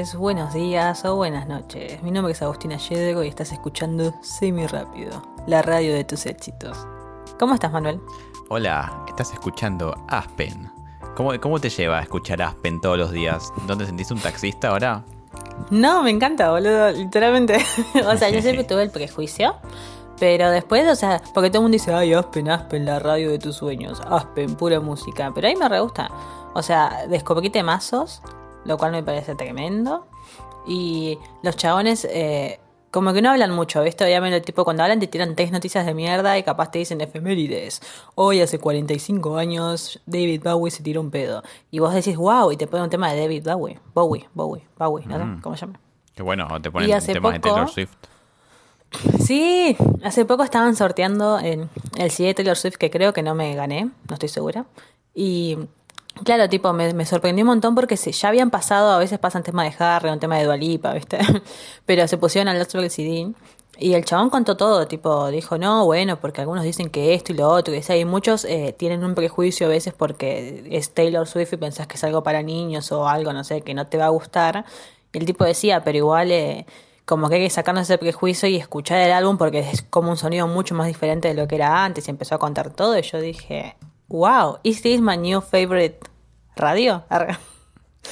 tardes, buenos días o buenas noches. Mi nombre es Agustina Yedego y estás escuchando Semi Rápido, la radio de tus éxitos. ¿Cómo estás, Manuel? Hola, estás escuchando Aspen. ¿Cómo, ¿Cómo te lleva a escuchar Aspen todos los días? ¿Dónde sentís un taxista ahora? No, me encanta, boludo, literalmente. o sea, yo siempre tuve el prejuicio. Pero después, o sea, porque todo el mundo dice, ay, Aspen, Aspen, la radio de tus sueños, Aspen, pura música. Pero a mí me re gusta. O sea, descubrí temazos, lo cual me parece tremendo. Y los chabones, eh, como que no hablan mucho, ¿viste? Obviamente, tipo, cuando hablan te tiran tres noticias de mierda y capaz te dicen efemérides. Hoy, hace 45 años, David Bowie se tiró un pedo. Y vos decís, wow, y te ponen un tema de David Bowie. Bowie, Bowie, Bowie, ¿no? Mm. ¿Cómo se llama? Que bueno, o te ponen temas de Taylor Swift. Sí, hace poco estaban sorteando en el CD de Taylor Swift que creo que no me gané, no estoy segura. Y claro, tipo, me, me sorprendió un montón porque se- ya habían pasado, a veces pasan temas de Harry, un tema de Dualipa, ¿viste? Pero se pusieron al otro del CD. Y el chabón contó todo, tipo, dijo, no, bueno, porque algunos dicen que esto y lo otro, y y muchos eh, tienen un prejuicio a veces porque es Taylor Swift y pensás que es algo para niños o algo, no sé, que no te va a gustar. Y el tipo decía, pero igual, eh, como que hay que sacarnos ese prejuicio y escuchar el álbum porque es como un sonido mucho más diferente de lo que era antes. Y empezó a contar todo y yo dije, wow, is this my new favorite radio?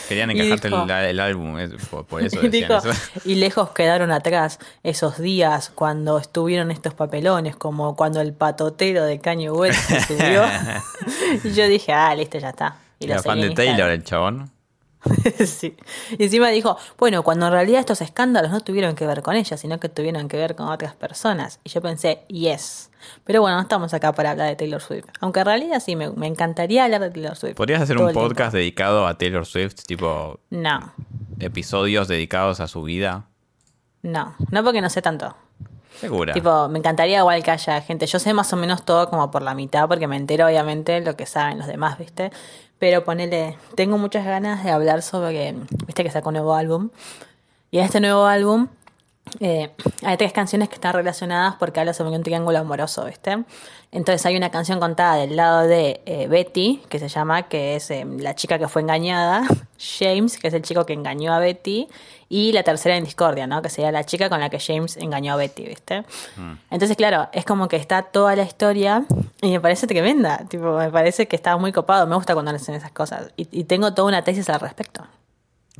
Querían encajarte dijo- el, el álbum, es- por, por eso Y decían dijo, eso. y lejos quedaron atrás esos días cuando estuvieron estos papelones, como cuando el patotero de Kanye West se subió. y yo dije, ah, listo, ya está. Y Era fan de. Taylor el chabón. sí. Y encima dijo, bueno, cuando en realidad estos escándalos no tuvieron que ver con ella, sino que tuvieron que ver con otras personas. Y yo pensé, yes. Pero bueno, no estamos acá para hablar de Taylor Swift. Aunque en realidad sí, me, me encantaría hablar de Taylor Swift. ¿Podrías hacer un podcast dedicado a Taylor Swift? Tipo, No, episodios dedicados a su vida. no, no porque no sé tanto. Segura. Tipo, me encantaría igual que haya gente. Yo sé más o menos todo como por la mitad, porque me entero obviamente lo que saben los demás, ¿viste? Pero ponele, tengo muchas ganas de hablar sobre, viste que sacó un nuevo álbum. Y en este nuevo álbum eh, hay tres canciones que están relacionadas porque habla sobre un triángulo amoroso, ¿viste? Entonces hay una canción contada del lado de eh, Betty, que se llama, que es eh, la chica que fue engañada, James, que es el chico que engañó a Betty, y la tercera en discordia, ¿no? Que sería la chica con la que James engañó a Betty, ¿viste? Entonces, claro, es como que está toda la historia y me parece tremenda, tipo, me parece que está muy copado, me gusta cuando hacen esas cosas. Y, y tengo toda una tesis al respecto.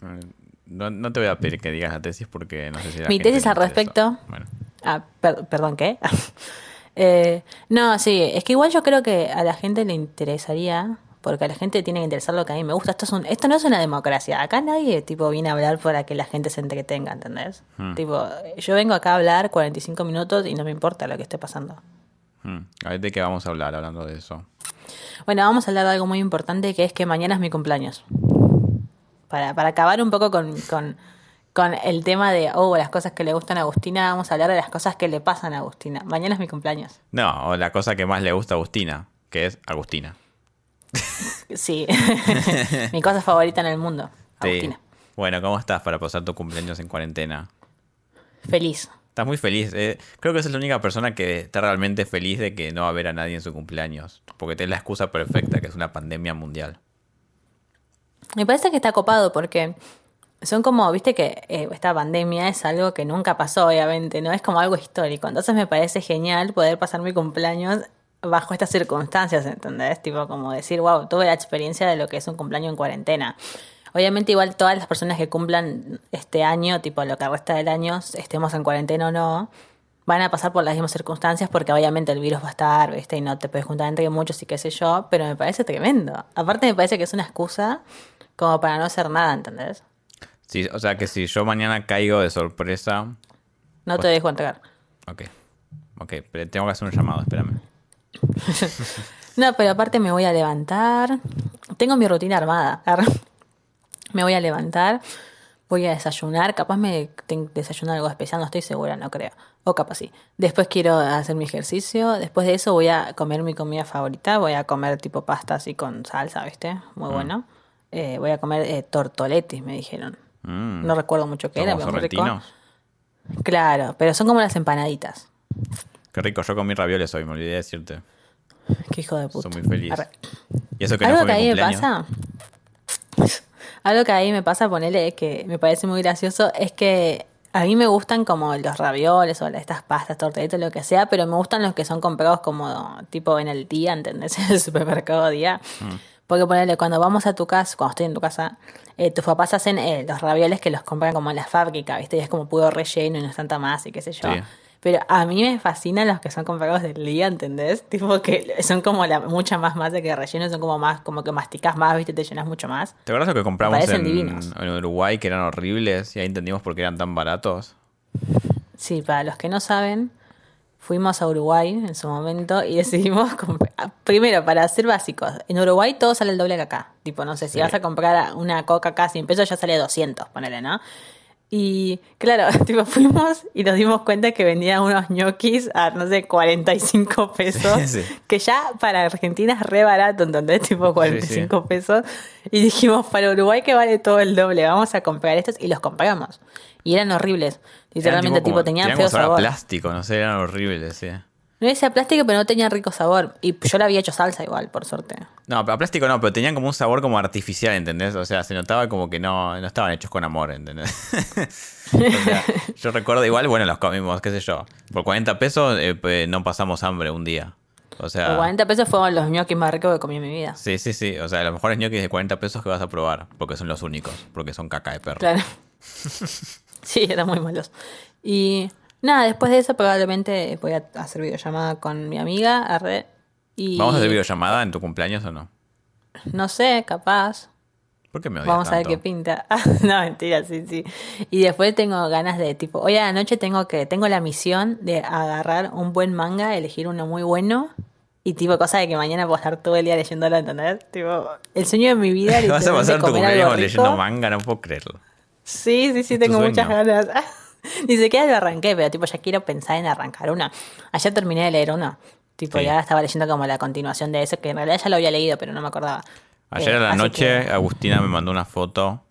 Eh, No, no te voy a pedir que digas la tesis porque no sé si la Mi tesis al respecto. Bueno, Ah, per- perdón, ¿qué? Eh, no, sí, es que igual yo creo que a la gente le interesaría, porque a la gente tiene que interesar lo que a mí me gusta. Esto, es un- esto no es una democracia. Acá nadie tipo viene a hablar para que la gente se entretenga, ¿entendés? Hmm. Tipo, yo vengo acá a hablar 45 minutos y no me importa lo que esté pasando. hmm, a ver de qué vamos a hablar hablando de eso. Bueno, vamos a hablar de algo muy importante que es que mañana es mi cumpleaños. Para, para acabar un poco con, con, con el tema de, oh, las cosas que le gustan a Agustina, vamos a hablar de las cosas que le pasan a Agustina. Mañana es mi cumpleaños. No, o la cosa que más le gusta a Agustina, que es Agustina. Sí, mi cosa favorita en el mundo, Sí. Agustina. Bueno, ¿cómo estás para pasar tu cumpleaños en cuarentena? Feliz. Estás muy feliz. eh. Creo que esa es la única persona que está realmente feliz de que no va a ver a nadie en su cumpleaños. Porque tiene la excusa perfecta, que es una pandemia mundial. Me parece que está copado porque son como, viste que eh, esta pandemia es algo que nunca pasó, obviamente, ¿no? Es como algo histórico. Entonces me parece genial poder pasar mi cumpleaños bajo estas circunstancias, ¿entendés? Tipo como decir, wow, tuve la experiencia de lo que es un cumpleaños en cuarentena. Obviamente igual todas las personas que cumplan este año, tipo lo que resta del año, estemos en cuarentena o no, van a pasar por las mismas circunstancias porque obviamente el virus va a estar, ¿viste? Y no te puedes juntar entre muchos y qué sé yo, pero me parece tremendo. Aparte me parece que es una excusa como para no hacer nada, ¿entendés? Sí, o sea que si yo mañana caigo de sorpresa. No te dejo entregar. Ok. Ok, pero tengo que hacer un llamado, espérame. No, pero aparte me voy a levantar. Tengo mi rutina armada. Me voy a levantar, voy a desayunar. Capaz me desayunar algo especial, no estoy segura, no creo. O capaz sí. Después quiero hacer mi ejercicio. Después de eso voy a comer mi comida favorita. Voy a comer tipo pasta así con salsa, ¿viste? Muy bueno. Eh, voy a comer eh, tortoletes, me dijeron. Mm, No recuerdo mucho qué era, ¿Como pero muy rico. sorrentinos? Claro, pero son como las empanaditas. Qué rico, yo comí ravioles hoy, me olvidé de decirte. Qué hijo de puta. Soy muy feliz. Arre. Y eso que no Algo fue que a mi mí me pasa. Algo que ahí me pasa, ponele, que me parece muy gracioso, es que a mí me gustan como los ravioles o estas pastas, tortaditas, lo que sea, pero me gustan los que son comprados como tipo en el día, ¿entendés? En el supermercado día. Mm. Porque ponele, cuando vamos a tu casa, cuando estoy en tu casa, eh, tus papás hacen eh, los ravioles que los compran como en la fábrica, ¿viste? Y es como puro relleno y no es tanta más y qué sé yo. Sí. Pero a mí me fascinan los que son comprados del día, ¿entendés? Tipo que son como la, mucha más masa que relleno, son como más, como que masticas más, ¿viste? Te llenas mucho más. ¿Te acuerdas lo que compramos en, en Uruguay que eran horribles y ahí entendimos por qué eran tan baratos? Sí, para los que no saben, fuimos a Uruguay en su momento y decidimos comprar. Primero, para ser básicos, en Uruguay todo sale el doble que acá. Tipo, no sé, si Sí. vas a comprar una coca acá 100 pesos, ya sale 200, ponele, ¿no? Y claro, tipo, fuimos y nos dimos cuenta que vendían unos ñoquis a, no sé, 45 pesos. Sí. Que ya para Argentina es re barato, ¿entendés? Tipo 45 pesos. Y dijimos, para Uruguay que vale todo el doble, vamos a comprar estos. Y los compramos. Y eran horribles. Literalmente, Eran tipo, como- tenían feo sabor. plástico, no sé, eran horribles, sí. No decía plástico, pero no tenía rico sabor. Y yo le había hecho salsa igual, por suerte. No, a plástico no, pero tenían como un sabor como artificial, ¿entendés? O sea, se notaba como que no, no estaban hechos con amor, ¿entendés? o sea, yo recuerdo igual, bueno, los comimos, qué sé yo. Por 40 pesos eh, pues, no pasamos hambre un día. O sea, Por 40 pesos fueron los ñoquis más ricos que comí en mi vida. sí, sí, sí. O sea, los mejores ñoquis de 40 pesos que vas a probar, porque son los únicos, porque son caca de perro. Claro. sí, eran muy malos. Y nada, después de eso probablemente voy a hacer videollamada con mi amiga, arre, y ¿Vamos a hacer videollamada en tu cumpleaños o no? no sé, capaz. ¿Por qué me odias Vamos a ver qué pinta. no, mentira, sí, sí. Y después tengo ganas de, tipo, hoy a la noche tengo que, tengo la misión de agarrar un buen manga, elegir uno muy bueno. Y tipo, cosa de que mañana puedo estar todo el día leyéndolo, ¿entendés? Tipo, el sueño de mi vida ¿Vas a pasar tu cumpleaños leyendo manga? No puedo creerlo. Sí, sí, sí, tengo muchas ganas. Ni siquiera lo arranqué, pero tipo, ya quiero pensar en arrancar una. Ayer terminé de leer uno. Tipo, Sí. ya estaba leyendo como la continuación de eso, que en realidad ya lo había leído, pero no me acordaba. Ayer Eh, a la así noche que- Agustina me mandó una foto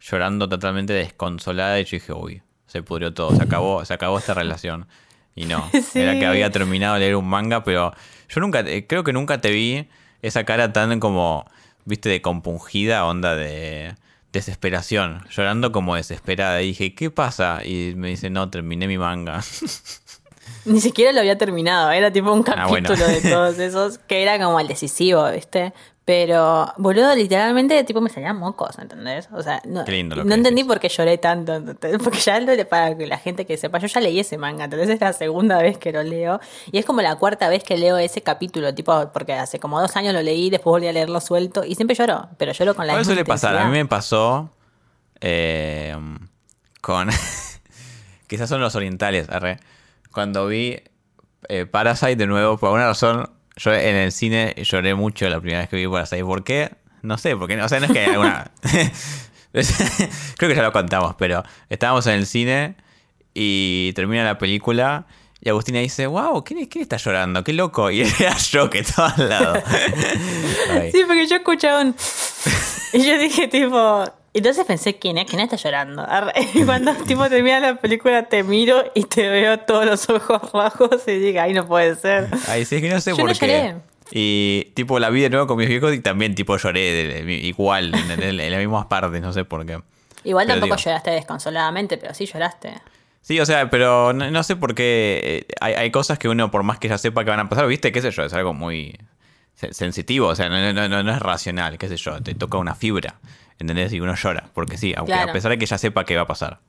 llorando totalmente desconsolada y yo dije, uy, se pudrió todo, se acabó, se acabó esta relación. Y no, Sí. era que había terminado de leer un manga, pero yo nunca, eh, creo que nunca te vi esa cara tan como, viste, de compungida, onda de desesperación, llorando como desesperada. Y dije, ¿qué pasa? Y me dice, no, terminé mi manga. Ni siquiera lo había terminado, era tipo un Ah, bueno. capítulo de todos esos, que era como el decisivo, ¿viste? Pero, boludo, literalmente, tipo, me salían mocos, ¿entendés? O sea, no, Qué lindo lo no entendí por qué lloré tanto, ¿entendés? Porque ya, lo- para que la gente que sepa, yo ya leí ese manga, entonces es la segunda vez que lo leo, y es como la cuarta vez que leo ese capítulo, tipo, porque hace como dos años lo leí, después volví a leerlo suelto, y siempre lloro, pero lloro con la ¿Cuál misma suele pasar? A mí me pasó eh, con... Quizás son los orientales, arre. Cuando vi eh, Parasite de nuevo, por alguna razón, yo en el cine lloré mucho la primera vez que vi Parasite. ¿Por qué? No sé, porque o sea, no es que hay alguna... Creo que ya lo contamos, pero estábamos en el cine y termina la película y Agustina dice, wow, ¿quién, quién está llorando? Qué loco. Y era yo que estaba al lado. Sí, porque yo escuchaba un... Y yo dije, tipo... Entonces pensé, ¿quién es? ¿Quién está llorando? Y cuando tipo termina la película te miro y te veo todos los ojos rojos y digo, ay, no puede ser. Ay, sí, es que no sé Yo por no qué. lloré. Y tipo la vi de nuevo con mis viejos y también tipo lloré de- de- igual, en, en- en las mismas partes, no sé por qué. Igual Pero tampoco digo- lloraste desconsoladamente, pero sí lloraste. Sí, o sea, pero no, no sé por qué eh, hay, hay cosas que uno, por más que ya sepa que van a pasar, viste, qué sé yo, es algo muy se- sensitivo, o sea, no, no, no, no es racional, qué sé yo, te toca una fibra, ¿entendés? Y uno llora, porque sí, aunque Claro. a pesar de que ya sepa qué va a pasar.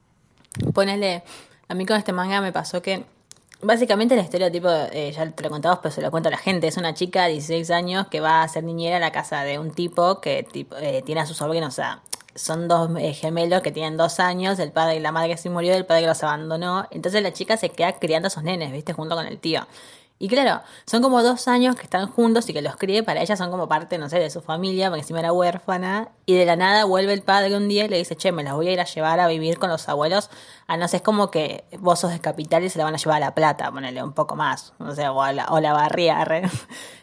Ponele, a mí con este manga me pasó que básicamente la historia, tipo, eh, ya te lo contamos, pero se lo cuento a la gente. Es una chica de 16 años que va a ser niñera a la casa de un tipo que tipo, eh, tiene a sus sobrinos, o sea, son dos eh, gemelos que tienen dos años, el padre y la madre que se murió, el padre que los abandonó. Entonces la chica se queda criando a esos nenes, ¿viste? Junto con el tío. Y claro, son como dos años que están juntos y que los críe, para ella son como parte, no sé, de su familia, porque encima era huérfana. Y de la nada vuelve el padre un día y le dice, che, me las voy a ir a llevar a vivir con los abuelos. A no sé, es como que vos sos de capital y se la van a llevar a La Plata, ponerle un poco más. O sea, o, a la, o la barría.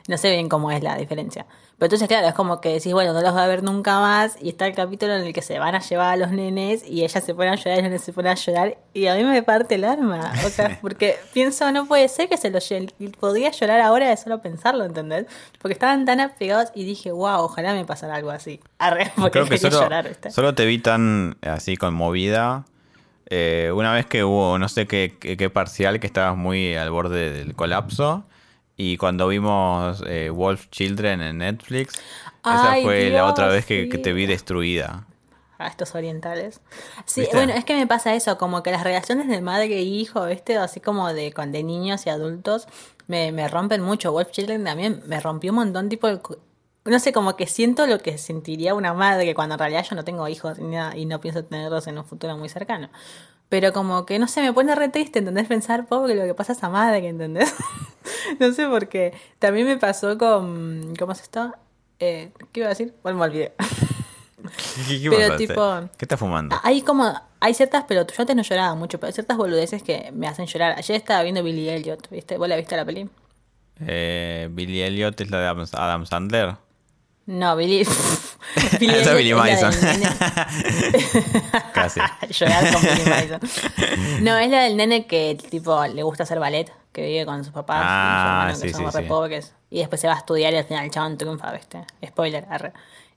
No sé bien cómo es la diferencia. Pero entonces, claro, es como que decís, bueno, no los va a ver nunca más. Y está el capítulo en el que se van a llevar a los nenes y ellas se ponen a llorar y los nenes se ponen a llorar. Y a mí me parte el alma. O sea, porque pienso, no puede ser que se los. Podría llorar ahora de solo pensarlo, ¿entendés? Porque estaban tan apegados y dije, wow, ojalá me pasara algo así. Arre, porque Creo que solo, llorar, solo te vi tan así conmovida. eh, una vez que hubo, no sé qué, qué, qué parcial, que estabas muy al borde del colapso. Y cuando vimos eh, Wolf Children en Netflix, esa Ay, fue la otra Dios, vez que, que te vi sí. destruida. a estos orientales. Sí, ¿Viste? bueno, es que me pasa eso, como que las relaciones de madre e hijo, ¿viste? Así como de, de niños y adultos, me, me rompen mucho. Wolf Children también me rompió un montón, tipo, el no sé, como que siento lo que sentiría una madre cuando en realidad yo no tengo hijos ni nada, y no pienso tenerlos en un futuro muy cercano. Pero como que, no sé, me pone re triste, ¿entendés? Pensar, pobre, lo que pasa a esa madre, ¿entendés? no sé por qué. También me pasó con, ¿cómo es esto? Eh, ¿Qué iba a decir? Bueno, me olvidé. ¿Qué, qué Pero tipo- ¿Qué estás fumando? Hay como, hay ciertas pelotas, yo antes no lloraba mucho, pero hay ciertas boludeces que me hacen llorar. Ayer estaba viendo Billy Elliot, ¿viste? ¿Vos la viste la peli? Eh, Billy Elliot es la de Adam Sandler. No, Billy. Billy Esa es Billy Madison. Casi. Llorar con Billy Madison. No, es la del nene que tipo le gusta hacer ballet, que vive con sus papás Ah, y su hermano, que sí, son sí, re sí. pobres. Y después se va a estudiar y al final el chabón triunfa, ¿viste? Spoiler, arre.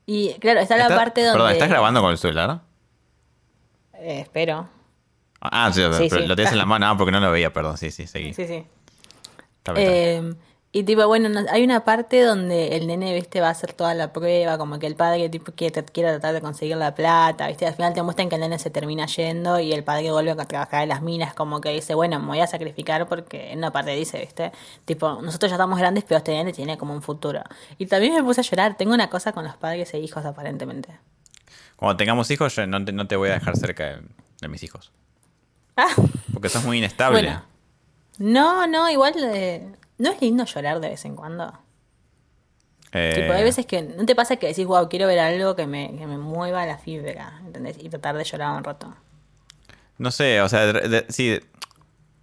Y claro, está la parte donde. Perdón, ¿estás grabando con el celular? Eh, espero. Ah, sí, pero lo tienes en la mano, ah, porque no lo veía, perdón, sí, sí, seguí. Sí, sí. Está bien, está bien. Eh, y tipo, bueno, no- hay una parte donde el nene, viste, va a hacer toda la prueba, como que el padre tipo quiere, quiere tratar de conseguir la plata, viste, al final te muestran que el nene se termina yendo y el padre vuelve a trabajar en las minas, como que dice, bueno, me voy a sacrificar porque en una parte dice, viste, tipo, nosotros ya estamos grandes, pero este nene tiene como un futuro. Y también me puse a llorar, tengo una cosa con los padres e hijos aparentemente. Cuando tengamos hijos, yo no te, no te voy a dejar cerca de, de mis hijos. Ah, Porque sos muy inestable. bueno. No, no, igual, eh, ¿no es lindo llorar de vez en cuando? Eh, Tipo, hay veces que no te pasa que decís, wow, quiero ver algo que me, que me mueva la fibra, ¿entendés? Y tratar de llorar un rato. No sé, o sea, de- de- sí.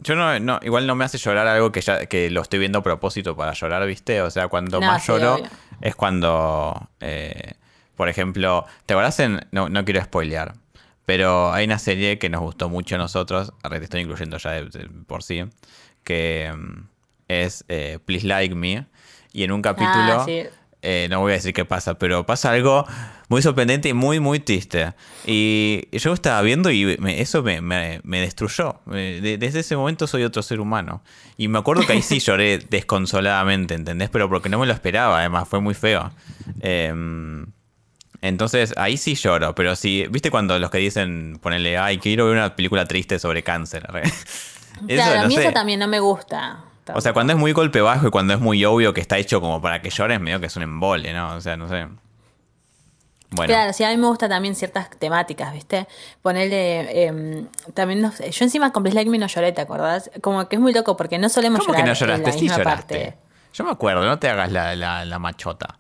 Yo no, no, igual no me hace llorar algo que ya que lo estoy viendo a propósito para llorar, ¿viste? O sea, cuando No, más sí, lloro obvio. es cuando, eh, por ejemplo, ¿te acordás en, no, no quiero spoilear, pero hay una serie que nos gustó mucho a nosotros, ahora te estoy incluyendo ya de- de- por sí, que mm, es eh, Please Like Me, y en un capítulo, Ah, sí. eh, no voy a decir qué pasa, pero pasa algo muy sorprendente y muy, muy triste. Y yo estaba viendo y me- eso me, me- me destruyó. De- desde ese momento soy otro ser humano. Y me acuerdo que ahí sí lloré desconsoladamente, ¿entendés? Pero porque no me lo esperaba, además, fue muy feo. Em, entonces ahí sí lloro, pero sí, ¿viste cuando los que dicen, ponerle, ay, quiero ver una película triste sobre cáncer? Eso, claro, a mí sé. eso también no me gusta. O sea, cuando es muy golpe bajo y cuando es muy obvio que está hecho como para que llores, medio que es un embole, ¿no? O sea, no sé. Bueno, Claro, sí, a mí me gustan también ciertas temáticas, ¿viste? Ponerle. em, también, no sé, yo encima con Please Like Me no lloré, ¿te acordás? Como que es muy loco porque no solemos ¿cómo que llorar no en lloraste? la Sí misma lloraste. parte. Yo me acuerdo, no te hagas la, la- la machota.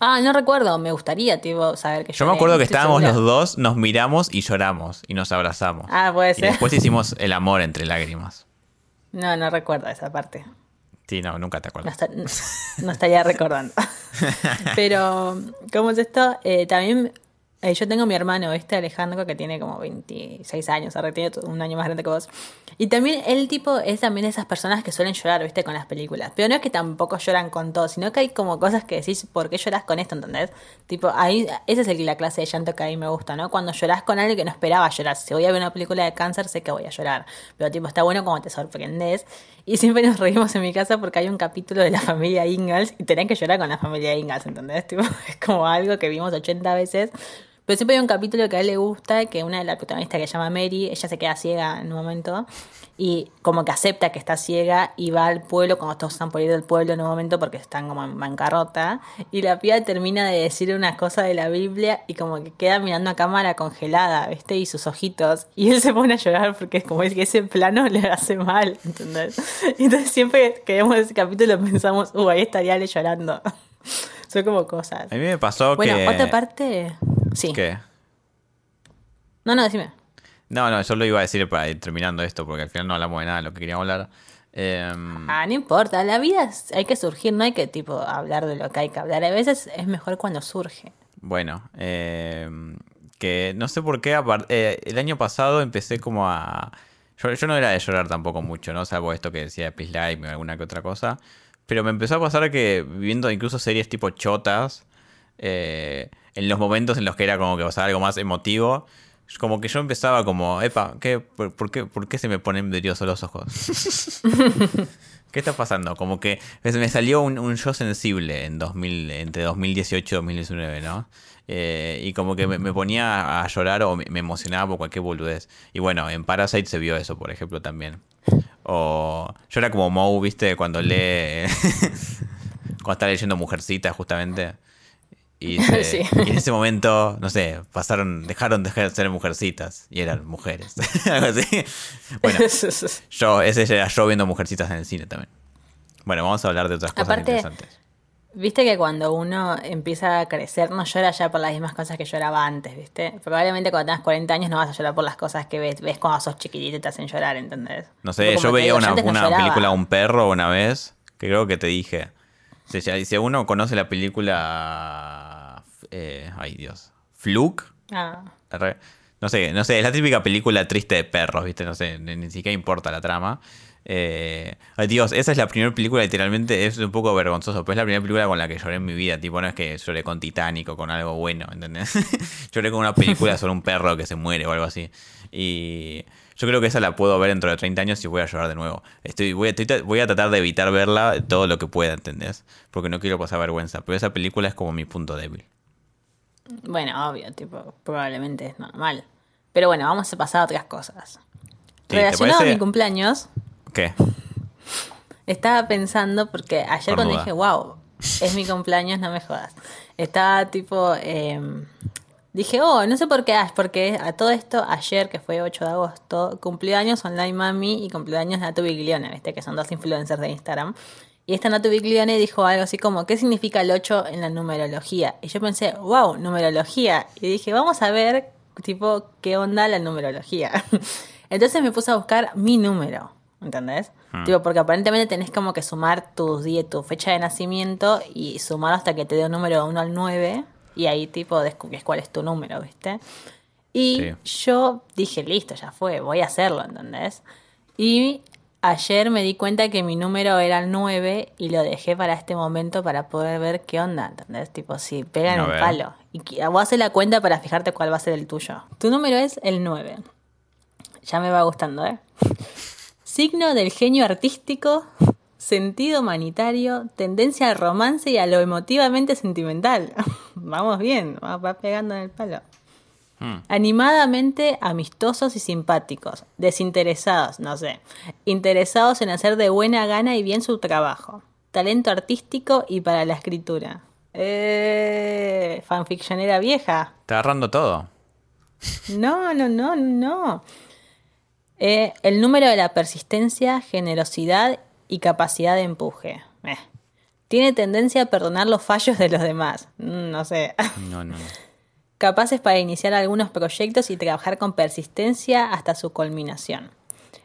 Ah, no recuerdo, me gustaría, tipo, saber que Yo me lloré, acuerdo que estábamos segura. los dos, nos miramos y lloramos y nos abrazamos. Ah, puede Y ser. después hicimos el amor entre lágrimas. No, no recuerdo esa parte. Sí, no, nunca te No, acuerdas. esta- no estaría recordando. Pero, ¿cómo es esto? Eh, también eh, yo tengo mi hermano, este Alejandro, que tiene como 26 años, ahora tiene un año más grande que vos. Y también el tipo es también de esas personas que suelen llorar, ¿viste? Con las películas. Pero no es que tampoco lloran con todo, sino que hay como cosas que decís, ¿por qué lloras con esto? ¿Entendés? Tipo, ahí, esa es el- la clase de llanto que a mí me gusta, ¿no? Cuando llorás con algo que no esperaba llorar. Si voy a ver una película de cáncer, sé que voy a llorar. Pero, tipo, está bueno cuando te sorprendes. Y siempre nos reímos en mi casa porque hay un capítulo de la familia Ingalls y tenés que llorar con la familia Ingalls, ¿entendés? Tipo, es como algo que vimos 80 veces. Pero siempre hay un capítulo que a él le gusta, que una de las protagonistas que se llama Mary, ella se queda ciega en un momento y como que acepta que está ciega y va al pueblo cuando todos están por ir del pueblo en un momento porque están como en bancarrota y la piba termina de decir una cosa de la Biblia y como que queda mirando a cámara congelada, ¿viste? Y sus ojitos y él se pone a llorar porque es como es que ese plano le hace mal, ¿entendés? Entonces siempre que vemos ese capítulo pensamos, uh, ahí estaría él llorando. Son como cosas. A mí me pasó Bueno, que... otra parte... Sí. ¿Qué? No, no, decime. No, no, yo lo iba a decir para ir terminando esto, porque al final no hablamos de nada de lo que queríamos hablar. Em, Ah, no importa, la vida hay que surgir, no hay que tipo hablar de lo que hay que hablar. A veces es mejor cuando surge. Bueno, em, que no sé por qué eh, el año pasado empecé como a... Yo, yo no era de llorar tampoco mucho, ¿no? Salvo esto que decía Peace Life o alguna que otra cosa. Pero me empezó a pasar que viendo incluso series tipo chotas, eh, en los momentos en los que era como que pasaba algo más emotivo, como que yo empezaba como, epa, ¿qué, por, por qué, ¿por qué se me ponen brillosos los ojos? ¿Qué está pasando? Como que me salió un, un yo sensible en 2000, entre 2018 y 2019, ¿no? Eh, y como que me, me ponía a llorar o me, me emocionaba por cualquier boludez. Y bueno, en Parasite se vio eso, por ejemplo, también. O yo era como Moe, ¿viste? Cuando lee... cuando está leyendo Mujercita, justamente. Y, se- Sí. y en ese momento, no sé, pasaron, dejaron de ser mujercitas y eran mujeres. Algo así. Bueno, yo, ese era yo viendo mujercitas en el cine también. Bueno, vamos a hablar de otras cosas Aparte- interesantes. Viste que cuando uno empieza a crecer no llora ya por las mismas cosas que lloraba antes, ¿viste? Probablemente cuando tengas 40 años no vas a llorar por las cosas que ves, ves cuando sos chiquitito y te hacen llorar, ¿entendés? No sé, yo veía digo, una, no una lloraba. película Un perro una vez, que creo que te dije. Si, si uno conoce la película... eh, ay Dios. Fluke. Ah, No sé, no sé, es la típica película triste de perros, ¿viste? No sé, ni, ni siquiera importa la trama. Eh, Dios, esa es la primera película, literalmente, es un poco vergonzoso, pero es la primera película con la que lloré en mi vida. Tipo, no es que lloré con Titanic o con algo bueno, ¿entendés? lloré con una película sobre un perro que se muere o algo así. Y yo creo que esa la puedo ver dentro de 30 años y voy a llorar de nuevo. Estoy, voy, a, estoy- voy a tratar de evitar verla todo lo que pueda, ¿entendés? Porque no quiero pasar vergüenza. Pero esa película es como mi punto débil. bueno, obvio, tipo, probablemente es normal. Pero bueno, vamos a pasar a otras cosas. ¿te Relacionado a mi cumpleaños, ¿Qué? estaba pensando, porque ayer cuando dije, wow, es mi cumpleaños, no me jodas. Estaba tipo, eh, dije, oh, no sé por qué Ash, porque a todo esto, ayer, que fue 8 de agosto, cumplió años Online Mami y cumplió años Natu Biglione, ¿viste? Que son dos influencers de Instagram. Y esta Natu Biglione dijo algo así como, ¿qué significa el 8 en la numerología? Y yo pensé, wow, numerología. Y dije, vamos a ver, tipo, qué onda la numerología. Entonces me puse a buscar mi número, ¿entendés? Tipo, porque aparentemente tenés como que sumar tus días, tu fecha de nacimiento y sumar hasta que te dé un número de 1 al 9 y ahí tipo descubrís cuál es tu número, ¿viste? Y yo dije, listo, ya fue, voy a hacerlo, ¿entendés? Y ayer me di cuenta que mi número era el 9 y lo dejé para este momento para poder ver qué onda, ¿entendés? Tipo, si pegan el ver. palo. Y vos haces la cuenta para fijarte cuál va a ser el tuyo. Tu número es el 9. Ya me va gustando, ¿eh? Signo del genio artístico, sentido humanitario, tendencia al romance y a lo emotivamente sentimental. Vamos bien, va, pegando en el palo. Hmm. Animadamente amistosos y simpáticos, desinteresados, no sé, interesados en hacer de buena gana y bien su trabajo, talento artístico y para la escritura. Eh, fanficcionera vieja. Está agarrando todo. No, no, no, no. Eh, el número de la persistencia, generosidad y capacidad de empuje. Eh. Tiene tendencia a perdonar los fallos de los demás. Mm, No sé. No, no, no. Capaces para iniciar algunos proyectos y trabajar con persistencia hasta su culminación.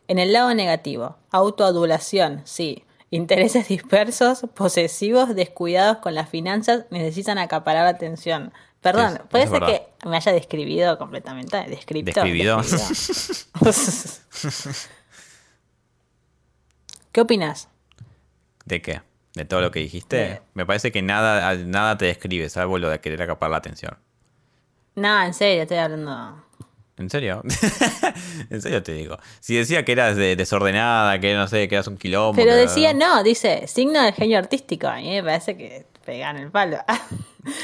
En el lado negativo, autoadulación, sí. Intereses dispersos, posesivos, descuidados con las finanzas, necesitan acaparar la atención. Perdón, puede ser que me haya describido completamente. Descripto. ¿Describido? describido. ¿Qué opinas? ¿De qué? ¿De todo lo que dijiste? Me parece que nada, nada te describe, salvo lo de querer acapar la atención. No, en serio, estoy hablando. ¿En serio? en serio te digo. Si decía que eras de- desordenada, que no sé, que eras un quilombo. Pero decía, no, dice, signo del genio artístico. A mí me parece que pegan el palo.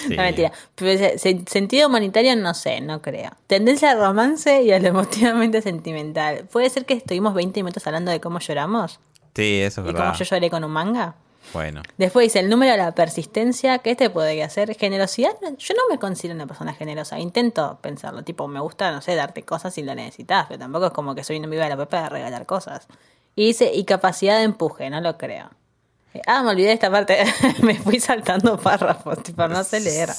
Sí. No, mentira. Pero dice, "Se- sentido humanitario no sé, no creo. Tendencia al romance y a lo emotivamente sentimental. ¿Puede ser que estuvimos 20 minutos hablando de cómo lloramos? Sí, eso es ¿Y verdad. cómo yo lloré con un manga? Bueno. Después dice el número de la persistencia, que este podría ser generosidad. Yo no me considero una persona generosa, intento pensarlo, tipo, me gusta, no sé, darte cosas si lo necesitas, pero tampoco es como que soy una viva de la pepa de regalar cosas. Y dice, y capacidad de empuje, no lo creo. Ah, me olvidé de esta parte, me fui saltando párrafos, tipo, no sé leer.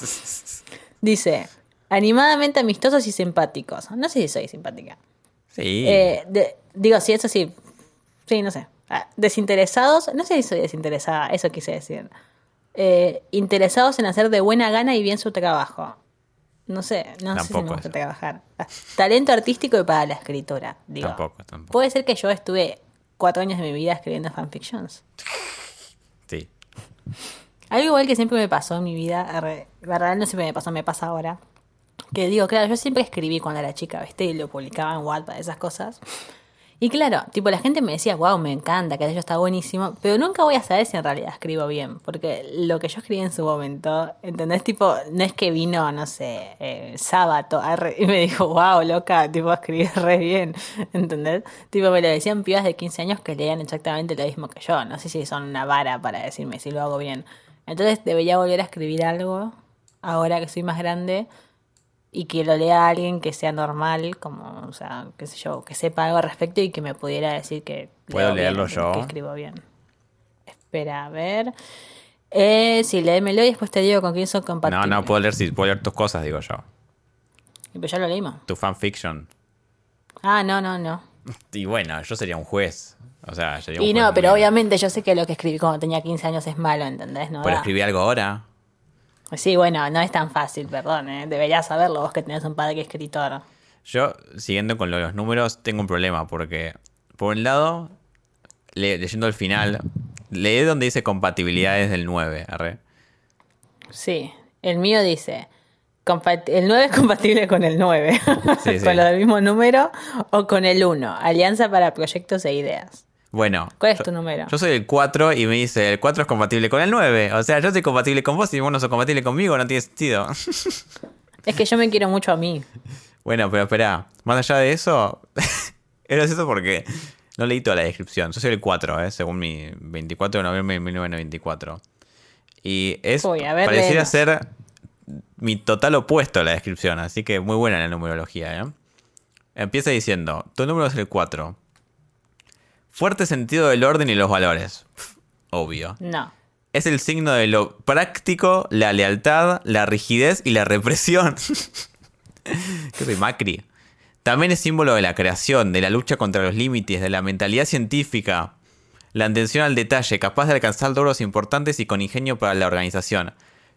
Dice, animadamente amistosos y simpáticos. No sé si soy simpática. Sí. Eh, de- digo, sí, eso sí. Sí, no sé. Ah, Desinteresados, no sé si soy desinteresada, eso quise decir. Eh, interesados en hacer de buena gana y bien su trabajo. No sé, no sé si me gusta eso. trabajar. Ah, Talento artístico y para la escritura, digo. Tampoco, tampoco. Puede ser que yo estuve cuatro años de mi vida escribiendo fanfictions. Algo igual que siempre me pasó en mi vida, verdad no siempre me pasó, me pasa ahora. Que digo, claro, yo siempre escribí cuando era chica, ¿viste? Y lo publicaba en Wattpad, esas cosas. Y claro, tipo, la gente me decía, wow, me encanta, que eso está buenísimo, pero nunca voy a saber si en realidad escribo bien, porque lo que yo escribí en su momento, ¿entendés? Tipo, no es que vino, no sé, eh, sábado y me dijo, wow, loca, tipo, escribí re bien, ¿entendés? Tipo, me lo decían pibas de 15 años que leían exactamente lo mismo que yo, no sé si son una vara para decirme si lo hago bien. Entonces debería volver a escribir algo, ahora que soy más grande, y que lo lea alguien que sea normal, como, o sea, qué sé yo, que sepa algo al respecto y que me pudiera decir que ¿Puedo leo bien, leerlo yo? que escribo bien. Espera, a ver. Eh, sí, léemelo y después te digo con quién son No, compatibles. no, puedo leer, si puedo leer tus cosas, digo yo. Pero ya lo leímos. Tu fanfiction. Ah, no, no, no. Y bueno, yo sería un juez. O sea, sería un Y juez no, pero obviamente yo sé que lo que escribí cuando tenía 15 años es malo, ¿entendés? No ¿Pero da. escribí algo ahora? Sí, bueno, no es tan fácil, perdón, ¿eh? Deberías saberlo vos que tenés un padre que es escritor. Yo, siguiendo con los números, tengo un problema porque, por un lado, le- leyendo el final, leí donde dice compatibilidades del 9, arre. Sí, el mío dice, el 9 es compatible con el 9, Sí, sí. con lo del mismo número, o con el 1, Alianza para Proyectos e Ideas. Bueno. ¿Cuál es tu número? Yo soy el 4 y me dice, el 4 es compatible con el 9. O sea, yo soy compatible con vos y vos no sos compatible conmigo, no tiene sentido. Es que yo me quiero mucho a mí. bueno, pero espera, más allá de eso, es gracioso porque no leí toda la descripción. Yo soy el 4, ¿eh? según mi 24 de noviembre de 1994. Y es, Uy, a ver, pareciera ser mi total opuesto a la descripción, así que muy buena la numerología. ¿eh? Empieza diciendo, tu número es el 4. Fuerte sentido del orden y los valores. Obvio. No. Es el signo de lo práctico, la lealtad, la rigidez y la represión. ¿Qué soy Macri? También es símbolo de la creación, de la lucha contra los límites, de la mentalidad científica, la atención al detalle, capaz de alcanzar logros importantes y con ingenio para la organización.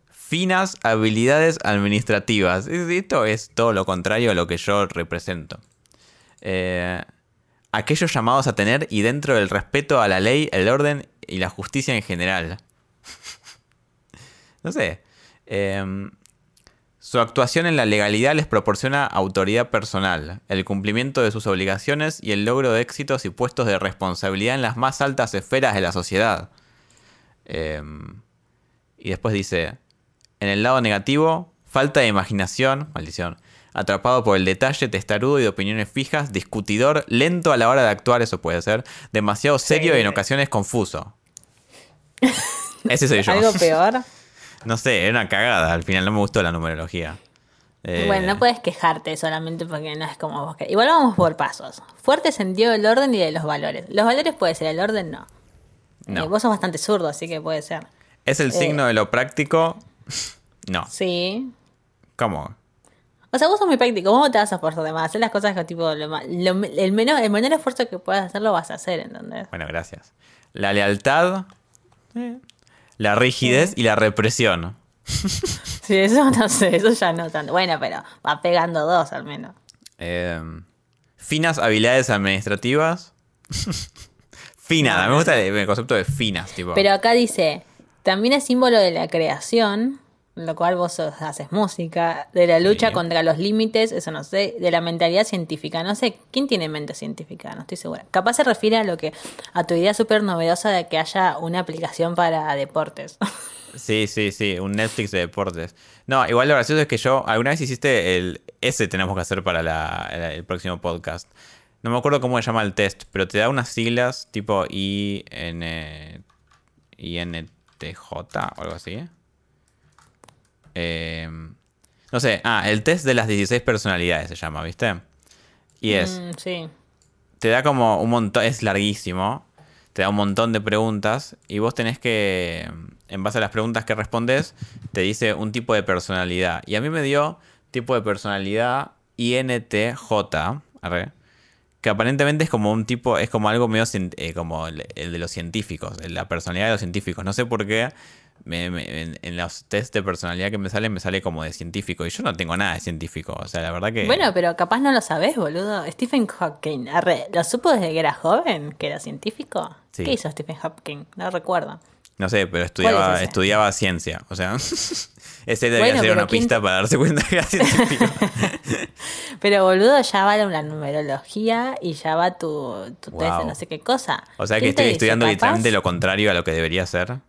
Finas habilidades administrativas. Esto es todo lo contrario a lo que yo represento. Eh, aquellos llamados a tener y dentro del respeto a la ley, el orden y la justicia en general. no sé. Em, su actuación en la legalidad les proporciona autoridad personal, el cumplimiento de sus obligaciones y el logro de éxitos y puestos de responsabilidad en las más altas esferas de la sociedad. Em, y después dice, en el lado negativo, falta de imaginación, maldición, atrapado por el detalle, testarudo y de opiniones fijas, discutidor, lento a la hora de actuar, eso puede ser, demasiado serio y en ocasiones confuso. Ese soy yo. ¿Algo peor? No sé, era una cagada. Al final no me gustó la numerología. Eh, Bueno, no puedes quejarte solamente porque no es como vos querés. Igual vamos por pasos. Fuerte sentido del orden y de los valores. Los valores puede ser, el orden no. No. Eh, vos sos bastante zurdo, así que puede ser. ¿Es el signo de lo práctico? No. Sí. ¿Cómo? O sea, vos sos muy práctico, vos no te vas a esforzar de más, hacer las cosas que tipo lo ma- lo- el, menor, el menor esfuerzo que puedas hacer lo vas a hacer, ¿entendés? Bueno, gracias. La lealtad, eh, la rigidez y la represión. Sí, eso no sé, eso ya no tanto. Bueno, pero va pegando dos al menos. Eh, finas habilidades administrativas. Fina, me gusta el, el concepto de finas, tipo. Pero acá dice, también es símbolo de la creación, lo cual vos haces música, de la lucha contra los límites, eso no sé, de la mentalidad científica. No sé, ¿quién tiene mente científica? No estoy segura. Capaz se refiere a lo que, a tu idea súper novedosa de que haya una aplicación para deportes. Sí, sí, sí, un Netflix de deportes. No, igual lo gracioso es que yo, alguna vez hiciste el... Ese tenemos que hacer para la- el, el próximo podcast. No me acuerdo cómo se llama el test, pero te da unas siglas tipo IN, INTJ o algo así. Eh, no sé, ah, el test de las 16 personalidades se llama, ¿viste? Y es, Mm, sí. te da como un montón, es larguísimo, te da un montón de preguntas y vos tenés que, en base a las preguntas que respondes, te dice un tipo de personalidad. Y a mí me dio tipo de personalidad INTJ, arre, que aparentemente es como un tipo, es como algo medio eh, como el, el de los científicos, la personalidad de los científicos. No sé por qué me- me- en, en los test de personalidad que me salen, me sale como de científico. Y yo no tengo nada de científico. O sea, la verdad que. Bueno, pero capaz no lo sabés, boludo. Stephen Hawking, arre, ¿lo supo desde que era joven? ¿Que era científico? Sí. ¿Qué hizo Stephen Hawking? No recuerdo. No sé, pero ¿Cuál estudiaba, es estudiaba ciencia. O sea, ese debería Bueno, ser una ¿quién- pista para darse cuenta que era científico. Pero boludo, ya va la numerología y ya va tu, tu test de no sé qué cosa. O sea que ¿Quién te estoy estudiando Capaz- literalmente lo contrario a lo que debería ser.